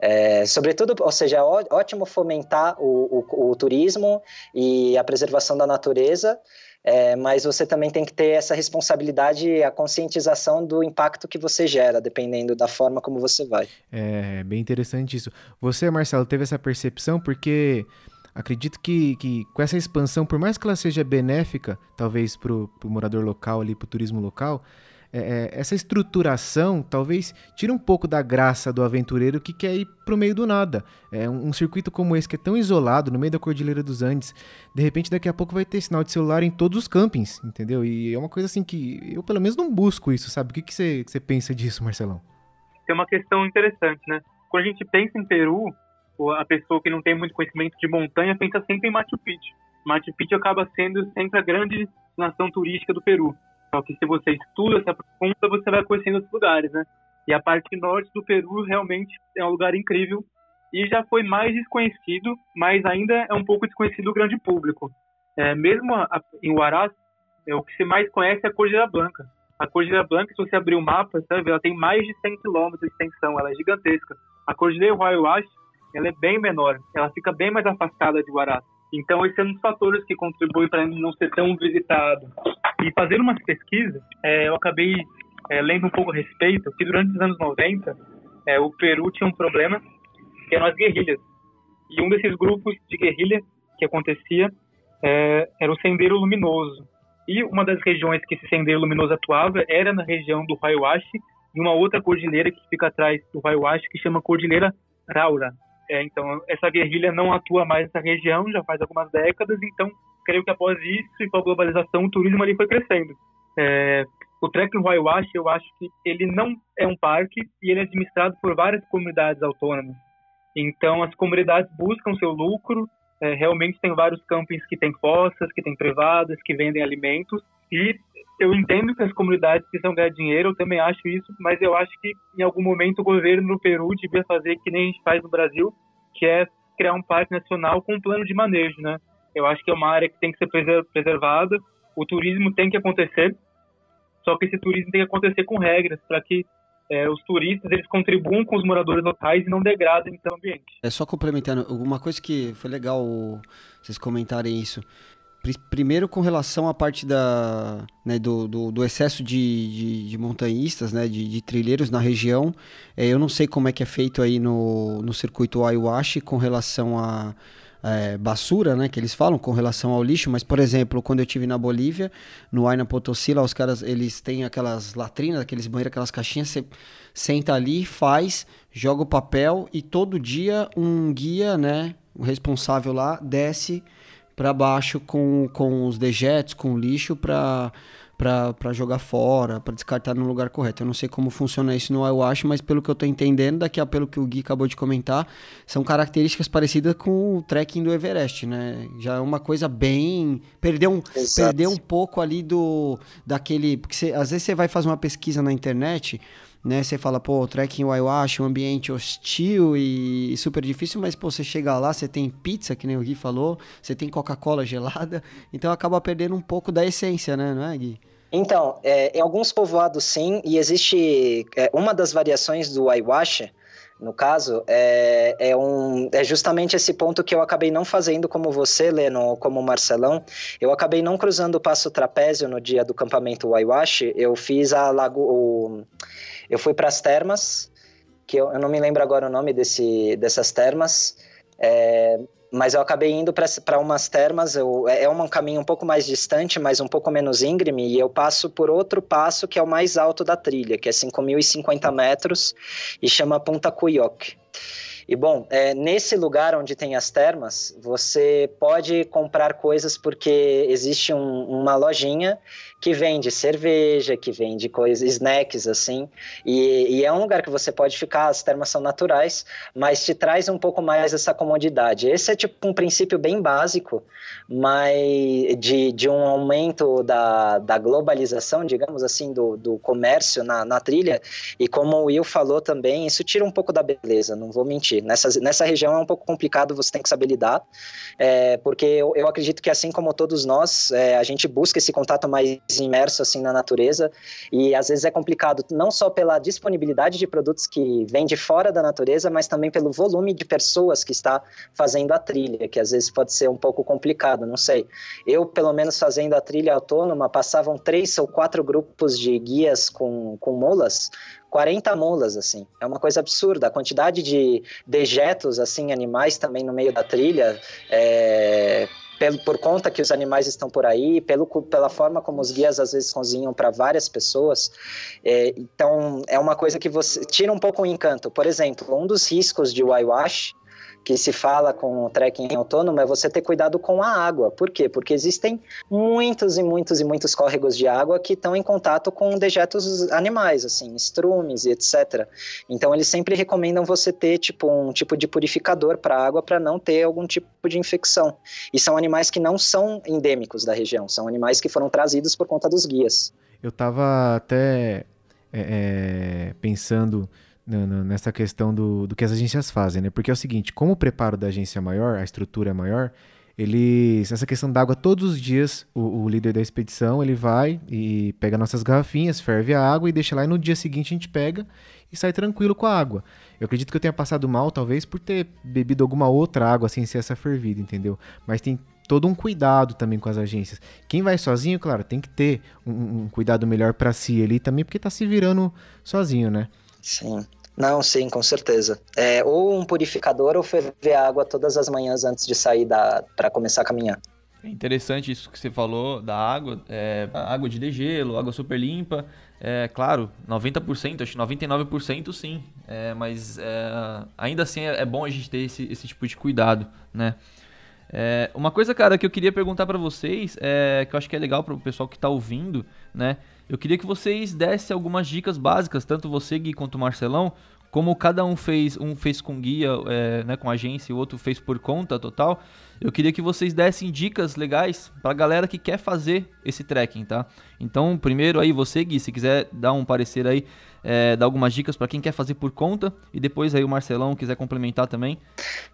É, sobretudo, ou seja, é ótimo fomentar o, o, o, turismo e a preservação da natureza, é, mas você também tem que ter essa responsabilidade, a conscientização do impacto que você gera, dependendo da forma como você vai. É bem interessante isso. Você, Marcelo, teve essa percepção porque acredito que, que com essa expansão, por mais que ela seja benéfica, talvez para o morador local, ali, para o turismo local, é, é, essa estruturação talvez tire um pouco da graça do aventureiro que quer ir para o meio do nada. É um, um, circuito como esse que é tão isolado, no meio da Cordilheira dos Andes, de repente daqui a pouco vai ter sinal de celular em todos os campings, entendeu? E é uma coisa assim que eu pelo menos não busco isso, sabe? O que, que, você, que pensa disso, Marcelão? Tem uma questão interessante, né? Quando a gente pensa em Peru, a pessoa que não tem muito conhecimento de montanha pensa sempre em Machu Picchu. Machu Picchu acaba sendo sempre a grande nação turística do Peru. Só que se você estuda, se aprofunda, você vai conhecendo outros lugares, né? E a parte norte do Peru realmente é um lugar incrível e já foi mais desconhecido, mas ainda é um pouco desconhecido do grande público. É, mesmo a, a, em Huaraz, é, o que se mais conhece é a Cordilheira Blanca. A Cordilheira Blanca, se você abrir o mapa, sabe, ela tem mais de 100 km de extensão, ela é gigantesca. A Cordilheira Huayhuash, ela é bem menor, ela fica bem mais afastada de Huaraz. Então, esse é um dos fatores que contribui para não ser tão visitado. E fazendo umas pesquisas, é, eu acabei é, lendo um pouco a respeito que durante os anos 90, é, o Peru tinha um problema que eram as guerrilhas. E um desses grupos de guerrilha que acontecia é, era o Sendeiro Luminoso. E uma das regiões que esse Sendeiro Luminoso atuava era na região do Huayhuashi, e uma outra cordilheira que fica atrás do Huayhuashi, que chama Cordilheira Raura. É, então, essa guerrilha não atua mais nessa região já faz algumas décadas, então creio que após isso com a globalização, o turismo ali foi crescendo. É, o Trekking Huayhuashi, eu acho que ele não é um parque e ele é administrado por várias comunidades autônomas. Então, as comunidades buscam seu lucro, é, realmente tem vários campings que têm fossas, que têm privadas, que vendem alimentos, e eu entendo que as comunidades precisam ganhar dinheiro, eu também acho isso, mas eu acho que em algum momento o governo no Peru devia fazer que nem a gente faz no Brasil, que é criar um parque nacional com um plano de manejo, né? Eu acho que é uma área que tem que ser preservada, o turismo tem que acontecer, só que esse turismo tem que acontecer com regras para que é, os turistas eles contribuam com os moradores locais e não degradam então o ambiente. É só complementando, uma coisa que foi legal vocês comentarem isso. Primeiro com relação à parte da, né, do, do, do, excesso de, de, de montanhistas, né, de, de, trilheiros na região. É, eu não sei como é que é feito aí no, no circuito Ayahuasca com relação a é, basura, né, que eles falam com relação ao lixo, mas por exemplo, quando eu tive na Bolívia, no Aina Potosí, lá os caras, eles têm aquelas latrinas, aqueles banheiros, aquelas caixinhas, você senta ali, faz, joga o papel e todo dia um guia, né, o responsável lá desce para baixo com, com os dejetos, com o lixo para para jogar fora, para descartar no lugar correto. Eu não sei como funciona isso no ayahuasca, mas pelo que eu estou entendendo, daqui a pelo que o Gui acabou de comentar, são características parecidas com o trekking do Everest, né? Já é uma coisa bem perdeu um perdeu um pouco ali do daquele, porque você, às vezes você vai fazer uma pesquisa na internet, né? Você fala, pô, trekking ayahuasca, um ambiente hostil e super difícil, mas pô, você chega lá, você tem pizza, que nem o Gui falou, você tem Coca-Cola gelada, então acaba perdendo um pouco da essência, né, não é, Gui? Então, é, em alguns povoados sim, e existe é, uma das variações do ayahuasca, no caso, é, é, um, é justamente esse ponto que eu acabei não fazendo como você, Leno, como Marcelão. Eu acabei não cruzando o passo trapézio no dia do campamento ayahuasca, eu fiz a lago... O, eu fui para as termas, que eu, eu, não me lembro agora o nome desse, dessas termas, é, mas eu acabei indo para umas termas, eu, é, é um caminho um pouco mais distante, mas um pouco menos íngreme, e eu passo por outro passo que é o mais alto da trilha, que é 5.050 metros, e chama Punta Cuyoc. E bom, é, nesse lugar onde tem as termas, você pode comprar coisas porque existe um, uma lojinha que vende cerveja, que vende coisas, snacks assim, e, e, é um lugar que você pode ficar, as termas são naturais, mas te traz um pouco mais essa comodidade. Esse é tipo um princípio bem básico, mas de, de um aumento da, da globalização, digamos assim, do, do comércio na, na trilha, e como o Will falou também, isso tira um pouco da beleza, não vou mentir. Nessa, nessa região é um pouco complicado, você tem que saber lidar, é, porque eu, eu acredito que assim como todos nós, é, a gente busca esse contato mais imerso assim na natureza e às vezes é complicado não só pela disponibilidade de produtos que vêm de fora da natureza, mas também pelo volume de pessoas que está fazendo a trilha, que às vezes pode ser um pouco complicado, não sei. Eu, pelo menos fazendo a trilha autônoma, passavam três ou quatro grupos de guias com, com molas 40 molas, assim. É uma coisa absurda. A quantidade de dejetos, assim, animais também no meio da trilha, é, pelo, por conta que os animais estão por aí, pelo, pela forma como os guias às vezes cozinham para várias pessoas. É, então, é uma coisa que você tira um pouco o encanto. Por exemplo, um dos riscos de whitewash que se fala com o trekking autônomo é você ter cuidado com a água. Por quê? Porque existem muitos e muitos e muitos córregos de água que estão em contato com dejetos animais, assim, estrumes e etc. Então eles sempre recomendam você ter tipo um tipo de purificador para água para não ter algum tipo de infecção. E são animais que não são endêmicos da região, são animais que foram trazidos por conta dos guias. Eu estava até é, é, pensando nessa questão do, do que as agências fazem, né? Porque é o seguinte, como o preparo da agência é maior, a estrutura é maior, eles essa questão da água todos os dias o, o, líder da expedição ele vai e pega nossas garrafinhas ferve a água e deixa lá e no dia seguinte a gente pega e sai tranquilo com a água eu acredito que eu tenha passado mal talvez por ter bebido alguma outra água sem ser essa fervida entendeu mas tem todo um cuidado também com as agências quem vai sozinho claro tem que ter um, um cuidado melhor para si ali também porque tá se virando sozinho né Sim. Não, sim, com certeza. É, ou um purificador ou ferver água todas as manhãs antes de sair para começar a caminhar. É interessante isso que você falou da água, é, água de degelo, água super limpa. É claro, 90%, acho que 99% sim, é, mas é, ainda assim é, é, bom a gente ter esse, esse tipo de cuidado, né? É, uma coisa, cara, que eu queria perguntar para vocês, é, que eu acho que é legal para o pessoal que está ouvindo, né? Eu queria que vocês dessem algumas dicas básicas, tanto você, Gui, quanto o Marcelão, como cada um fez, um fez com guia, é, né, com agência, e o outro fez por conta total. Eu queria que vocês dessem dicas legais para galera que quer fazer esse trekking, tá? Então, primeiro aí você, Gui, se quiser dar um parecer aí é, dar algumas dicas para quem quer fazer por conta e depois aí o Marcelão quiser complementar também.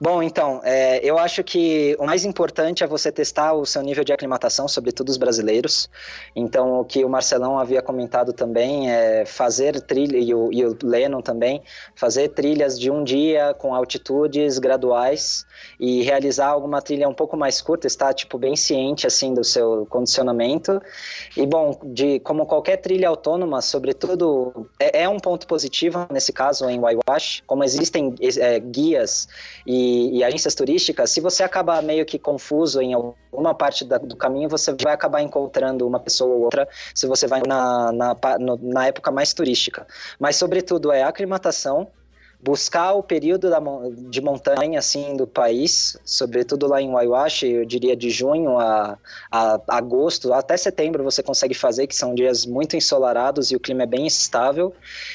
Bom, então, é, eu acho que o mais importante é você testar o seu nível de aclimatação, sobretudo os brasileiros. Então, o que o Marcelão havia comentado também é fazer trilha, e o, e o Lennon também, fazer trilhas de um dia com altitudes graduais e realizar alguma trilha um pouco mais curta, estar tipo bem ciente assim do seu condicionamento. E bom, de como qualquer trilha autônoma, sobretudo é, é um ponto positivo nesse caso em Waiwash, como existem é, guias e, e, agências turísticas, se você acabar meio que confuso em alguma parte da, do caminho, você vai acabar encontrando uma pessoa ou outra se você vai na, na, na época mais turística. Mas sobretudo é aclimatação, buscar o período da, de montanha assim do país, sobretudo lá em Waiwashi, eu diria de junho a, a, agosto, até setembro você consegue fazer, que são dias muito ensolarados e o clima é bem estável.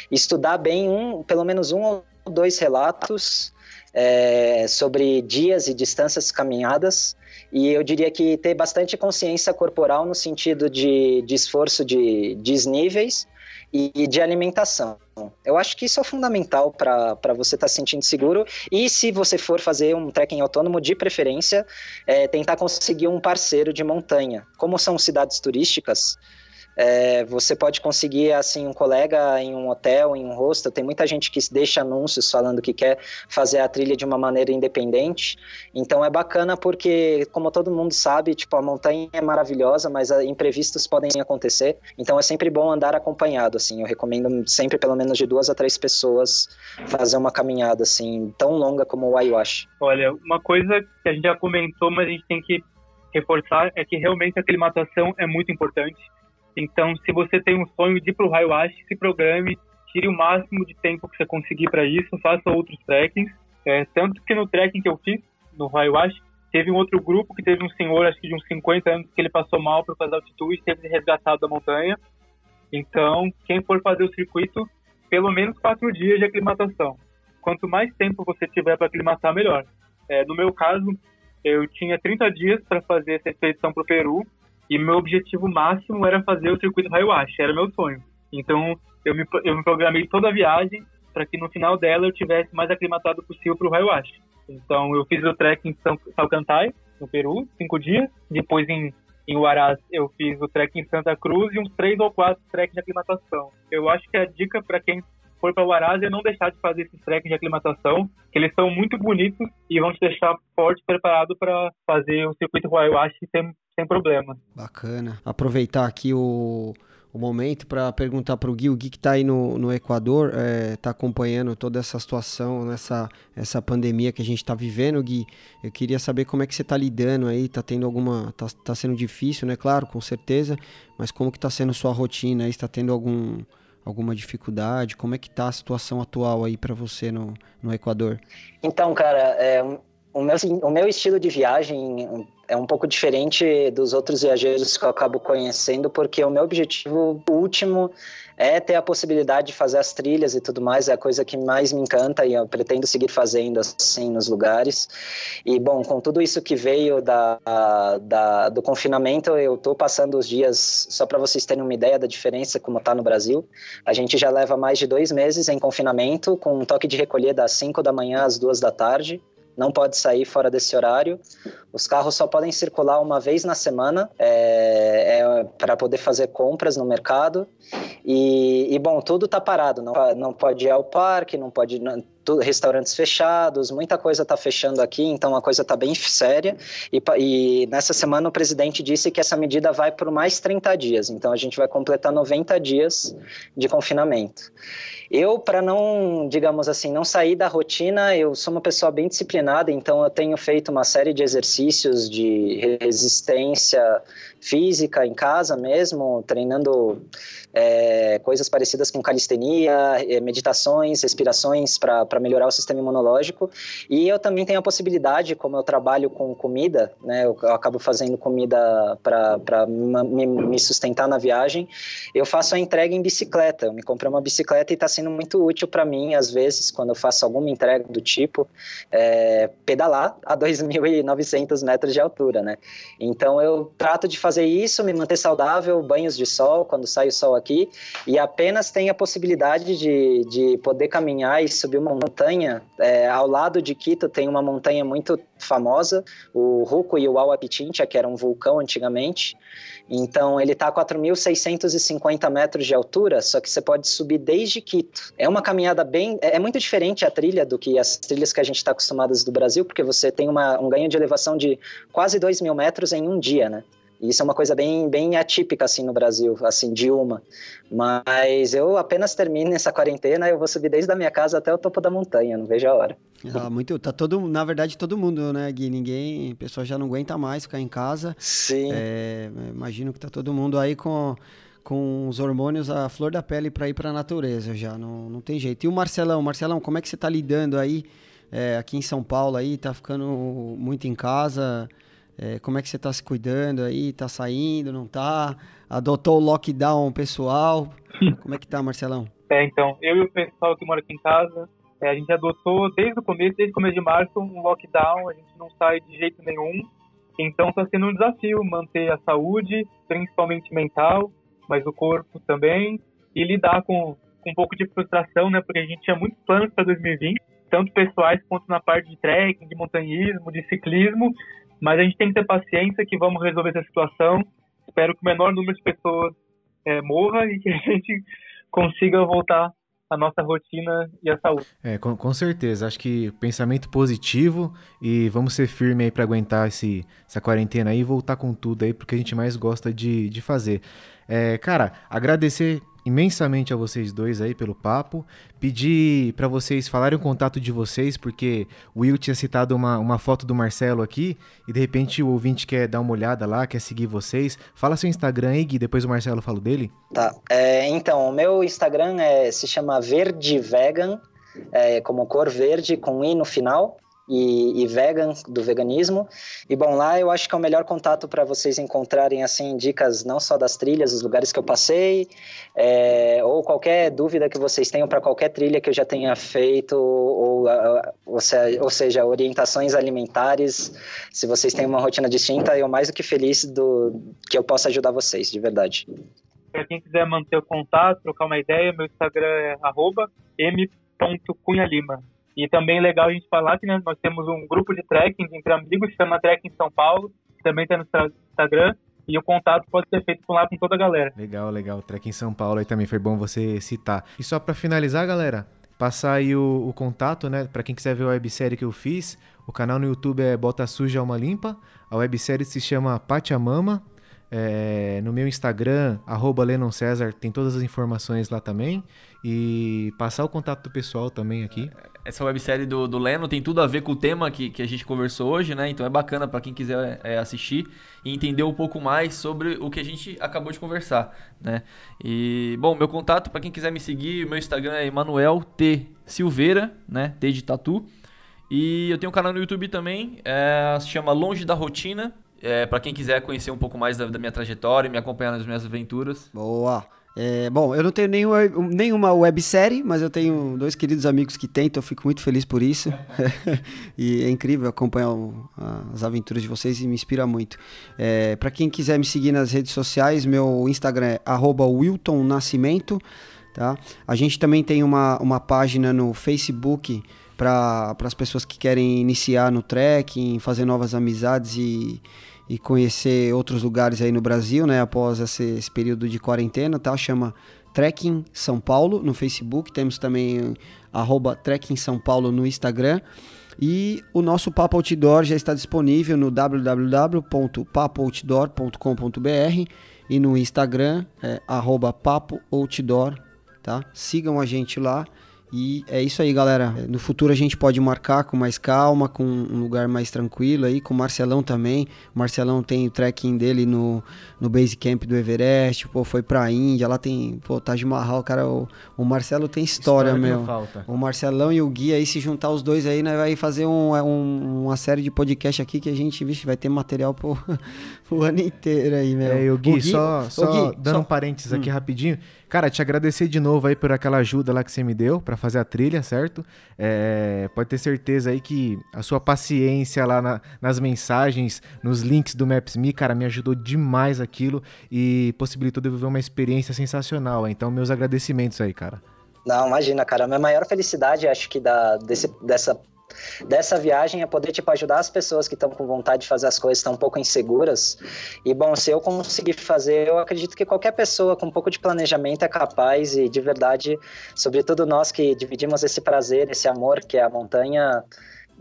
Estudar bem um, pelo menos um ou dois relatos é, sobre dias e distâncias caminhadas. E eu diria que ter bastante consciência corporal no sentido de, de esforço de desníveis e de alimentação. Eu acho que isso é fundamental para você estar tá se sentindo seguro. E se você for fazer um trekking autônomo, de preferência, é, tentar conseguir um parceiro de montanha. Como são cidades turísticas, é, você pode conseguir assim um colega em um hotel, em um hostel. Tem muita gente que deixa anúncios falando que quer fazer a trilha de uma maneira independente. Então é bacana porque, como todo mundo sabe, tipo a montanha é maravilhosa, mas ah, imprevistos podem acontecer. Então é sempre bom andar acompanhado. Assim, eu recomendo sempre pelo menos de duas a três pessoas fazer uma caminhada assim tão longa como o Ayahuasca. Olha, uma coisa que a gente já comentou, mas a gente tem que reforçar é que realmente a aclimatação é muito importante. Então, se você tem um sonho de ir para o se programe, tire o máximo de tempo que você conseguir para isso, faça outros trekkings. É, tanto que no trekking que eu fiz, no Haiwashi, teve um outro grupo que teve um senhor, acho que de uns 50 anos, que ele passou mal causa da altitude, teve resgatado da montanha. Então, quem for fazer o circuito, pelo menos quatro dias de aclimatação. Quanto mais tempo você tiver para aclimatar, melhor. É, no meu caso, eu tinha 30 dias para fazer essa expedição para o Peru e meu objetivo máximo era fazer o circuito Haiwashi, era meu sonho. Então, eu me, eu me programei toda a viagem para que no final dela eu tivesse mais aclimatado possível para o Haiwashi. Então, eu fiz o trek em Salcantay, no Peru, cinco dias. Depois, em, em Huaraz, eu fiz o trek em Santa Cruz e uns três ou quatro treks de aclimatação. Eu acho que a dica para quem for para Huaraz é não deixar de fazer esses treks de aclimatação, que eles são muito bonitos e vão te deixar forte, preparado para fazer o circuito Huayhuashi sem, sem problema. Bacana. Aproveitar aqui o, o momento para perguntar para o Gui, o Gui que está aí no, no Equador, está é, tá acompanhando toda essa situação, nessa essa pandemia que a gente está vivendo, Gui. Eu queria saber como é que você está lidando aí, está tendo alguma, está tá sendo difícil, né? Claro, com certeza, mas como que está sendo sua rotina aí, está tendo algum alguma dificuldade? Como é que está a situação atual aí para você no, no Equador? Então, cara, é, o, meu, o meu estilo de viagem é um pouco diferente dos outros viajantes que eu acabo conhecendo, porque o meu objetivo último é ter a possibilidade de fazer as trilhas e tudo mais, é a coisa que mais me encanta e eu pretendo seguir fazendo assim nos lugares. E bom, com tudo isso que veio da, da do confinamento, eu estou passando os dias, só para vocês terem uma ideia da diferença como está no Brasil, a gente já leva mais de dois meses em confinamento, com um toque de recolher das 5 da manhã às 2 da tarde, não pode sair fora desse horário. Os carros só podem circular uma vez na semana é, é para poder fazer compras no mercado. E, e bom, tudo está parado. Não, não pode ir ao parque, não pode não, restaurantes fechados, muita coisa está fechando aqui, então a coisa está bem séria. E, e, nessa semana o presidente disse que essa medida vai por mais 30 dias, então a gente vai completar 90 dias de confinamento. Eu, para não, digamos assim, não sair da rotina, eu sou uma pessoa bem disciplinada, então eu tenho feito uma série de exercícios de resistência física em casa mesmo, treinando é, coisas parecidas com calistenia, é, meditações, respirações para melhorar o sistema imunológico. E eu também tenho a possibilidade, como eu trabalho com comida, né, eu, eu acabo fazendo comida para me, me, sustentar na viagem, eu faço a entrega em bicicleta. Eu me comprei uma bicicleta e está sendo muito útil para mim, às vezes, quando eu faço alguma entrega do tipo, é, pedalar a 2.900 metros de altura, né? Então eu trato de fazer isso, me manter saudável, banhos de sol, quando sai o sol aqui, e apenas tenho a possibilidade de, de poder caminhar e subir uma montanha. É, ao lado de Quito tem uma montanha muito famosa, o Ruco e o que era um vulcão antigamente. Então, ele está a 4.650 metros de altura, só que você pode subir desde Quito. É uma caminhada bem... É, é muito diferente a trilha do que as trilhas que a gente está acostumadas do Brasil, porque você tem uma, um ganho de elevação de quase 2 mil metros em um dia, né? E isso é uma coisa bem, bem atípica, assim, no Brasil, assim, de uma. Mas eu apenas termino essa quarentena, eu vou subir desde a minha casa até o topo da montanha, não vejo a hora. Ah, muito, tá todo, na verdade, todo mundo, né, Gui? Ninguém, a pessoa já não aguenta mais ficar em casa. Sim. É, imagino que tá todo mundo aí com, com os hormônios à flor da pele para ir para a natureza já, não, não tem jeito. E o Marcelão, Marcelão, como é que você tá lidando aí, é, aqui em São Paulo aí, tá ficando muito em casa... É, como é que você está se cuidando aí? Está saindo, não está? Adotou o lockdown pessoal? Como é que tá, Marcelão? É, então, eu e o pessoal que mora aqui em casa, é, a gente adotou desde o começo, desde o começo de março, um lockdown, a gente não sai de jeito nenhum. Então está sendo um desafio manter a saúde, principalmente mental, mas o corpo também, e lidar com, com um pouco de frustração, né? Porque a gente tinha muitos planos para 2020, tanto pessoais quanto na parte de trekking, de montanhismo, de ciclismo, mas a gente tem que ter paciência que vamos resolver essa situação. Espero que o menor número de pessoas é, morra e que a gente consiga voltar a nossa rotina e a saúde. É, com, com certeza. Acho que pensamento positivo e vamos ser firmes aí para aguentar esse, essa quarentena aí e voltar com tudo aí, porque a gente mais gosta de, de fazer. É, cara, agradecer imensamente a vocês dois aí pelo papo. Pedir para vocês falarem o contato de vocês, porque o Will tinha citado uma, uma foto do Marcelo aqui e de repente o ouvinte quer dar uma olhada lá, quer seguir vocês. Fala seu Instagram aí, Gui, depois o Marcelo fala dele. Tá. É, então, o meu Instagram é, se chama Verde Vegan, é, como cor verde com i no final e, e, vegan, do veganismo. E bom, lá eu acho que é o melhor contato para vocês encontrarem assim dicas não só das trilhas, dos lugares que eu passei, é, ou qualquer dúvida que vocês tenham para qualquer trilha que eu já tenha feito, ou, ou, seja, ou seja, orientações alimentares. Se vocês têm uma rotina distinta, eu mais do que feliz do que eu possa ajudar vocês, de verdade. Para quem quiser manter o contato, trocar uma ideia, meu Instagram é m.cunhalima. E também é legal a gente falar que né, nós temos um grupo de trekking entre amigos, chama Trekking São Paulo, que também está no Instagram, e o contato pode ser feito por lá com toda a galera. Legal, legal. Trekking São Paulo aí também foi bom você citar. E só para finalizar, galera, passar aí o, o contato, né? Para quem quiser ver a websérie que eu fiz, o canal no YouTube é Bota Suja Alma Limpa. A websérie se chama Pachamama. É, no meu Instagram, arroba Lennon César, tem todas as informações lá também. E passar o contato do pessoal também aqui essa websérie do, do Leno tem tudo a ver com o tema que, que a gente conversou hoje, né? Então é bacana para quem quiser é, assistir e entender um pouco mais sobre o que a gente acabou de conversar, né? E, bom, meu contato, para quem quiser me seguir, meu Instagram é Emanuel T. Silveira, né? T de tatu. E eu tenho um canal no YouTube também, é, se chama Longe da Rotina. É, para quem quiser conhecer um pouco mais da, da minha trajetória e me acompanhar nas minhas aventuras. Boa! É, bom, eu não tenho nenhuma, nenhuma websérie, mas eu tenho dois queridos amigos que tentam, eu fico muito feliz por isso. e é incrível acompanhar o, as aventuras de vocês e me inspira muito. É, para quem quiser me seguir nas redes sociais, meu Instagram é Wilton Nascimento. Tá? A gente também tem uma, uma página no Facebook para as pessoas que querem iniciar no trekking, fazer novas amizades e e conhecer outros lugares aí no Brasil, né? Após esse, esse período de quarentena, tá? Chama Trekking São Paulo no Facebook. Temos também arroba Trekking São Paulo no Instagram. E o nosso Papo Outdoor já está disponível no www.papooutdoor.com.br e no Instagram é arroba Papo Outdoor, tá? Sigam a gente lá E é isso aí, galera. No futuro a gente pode marcar com mais calma, com um lugar mais tranquilo aí, com o Marcelão também. O Marcelão tem o trekking dele no, no base camp do Everest, pô, foi pra Índia, lá tem, pô, Taj Mahal, cara, o, o Marcelo tem história, história meu. Falta. O Marcelão e o Gui aí, se juntar os dois aí, né, vai fazer um, um, uma série de podcast aqui que a gente, vixe, vai ter material pro, pro ano inteiro aí, meu. É, e o Gui, o Gui só, só Gui, dando só... um parênteses aqui hum. rapidinho, Cara, te agradecer de novo aí por aquela ajuda lá que você me deu para fazer a trilha, certo? É, pode ter certeza aí que a sua paciência lá na, nas mensagens, nos links do Maps.me, cara, me ajudou demais aquilo e possibilitou de viver uma experiência sensacional. Então, meus agradecimentos aí, cara. Não, imagina, cara. A minha maior felicidade, acho que da, desse, dessa dessa viagem é poder tipo ajudar as pessoas que estão com vontade de fazer as coisas estão um pouco inseguras. E bom se eu conseguir fazer eu acredito que qualquer pessoa com um pouco de planejamento é capaz e de verdade sobretudo nós que dividimos esse prazer esse amor que é a montanha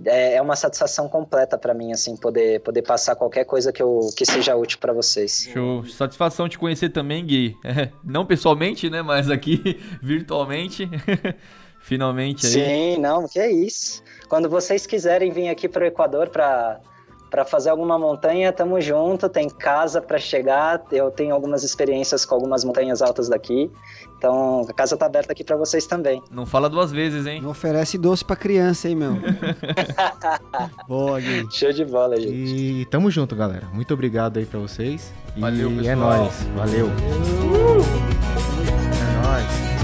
é, é uma satisfação completa para mim assim poder poder passar qualquer coisa que eu que seja útil para vocês. Show. Satisfação te conhecer também Gui. É, não pessoalmente né mas aqui virtualmente finalmente aí. sim não que é isso quando vocês quiserem vir aqui para o Equador para para fazer alguma montanha, tamo junto, tem casa para chegar, eu tenho algumas experiências com algumas montanhas altas daqui. Então, a casa tá aberta aqui para vocês também. Não fala duas vezes, hein? Não oferece doce para criança, hein, meu? Boa, Gui. Show de bola, gente. E tamo junto, galera. Muito obrigado aí para vocês. Valeu, e pessoal. é nóis. Valeu. Uh! É nóis.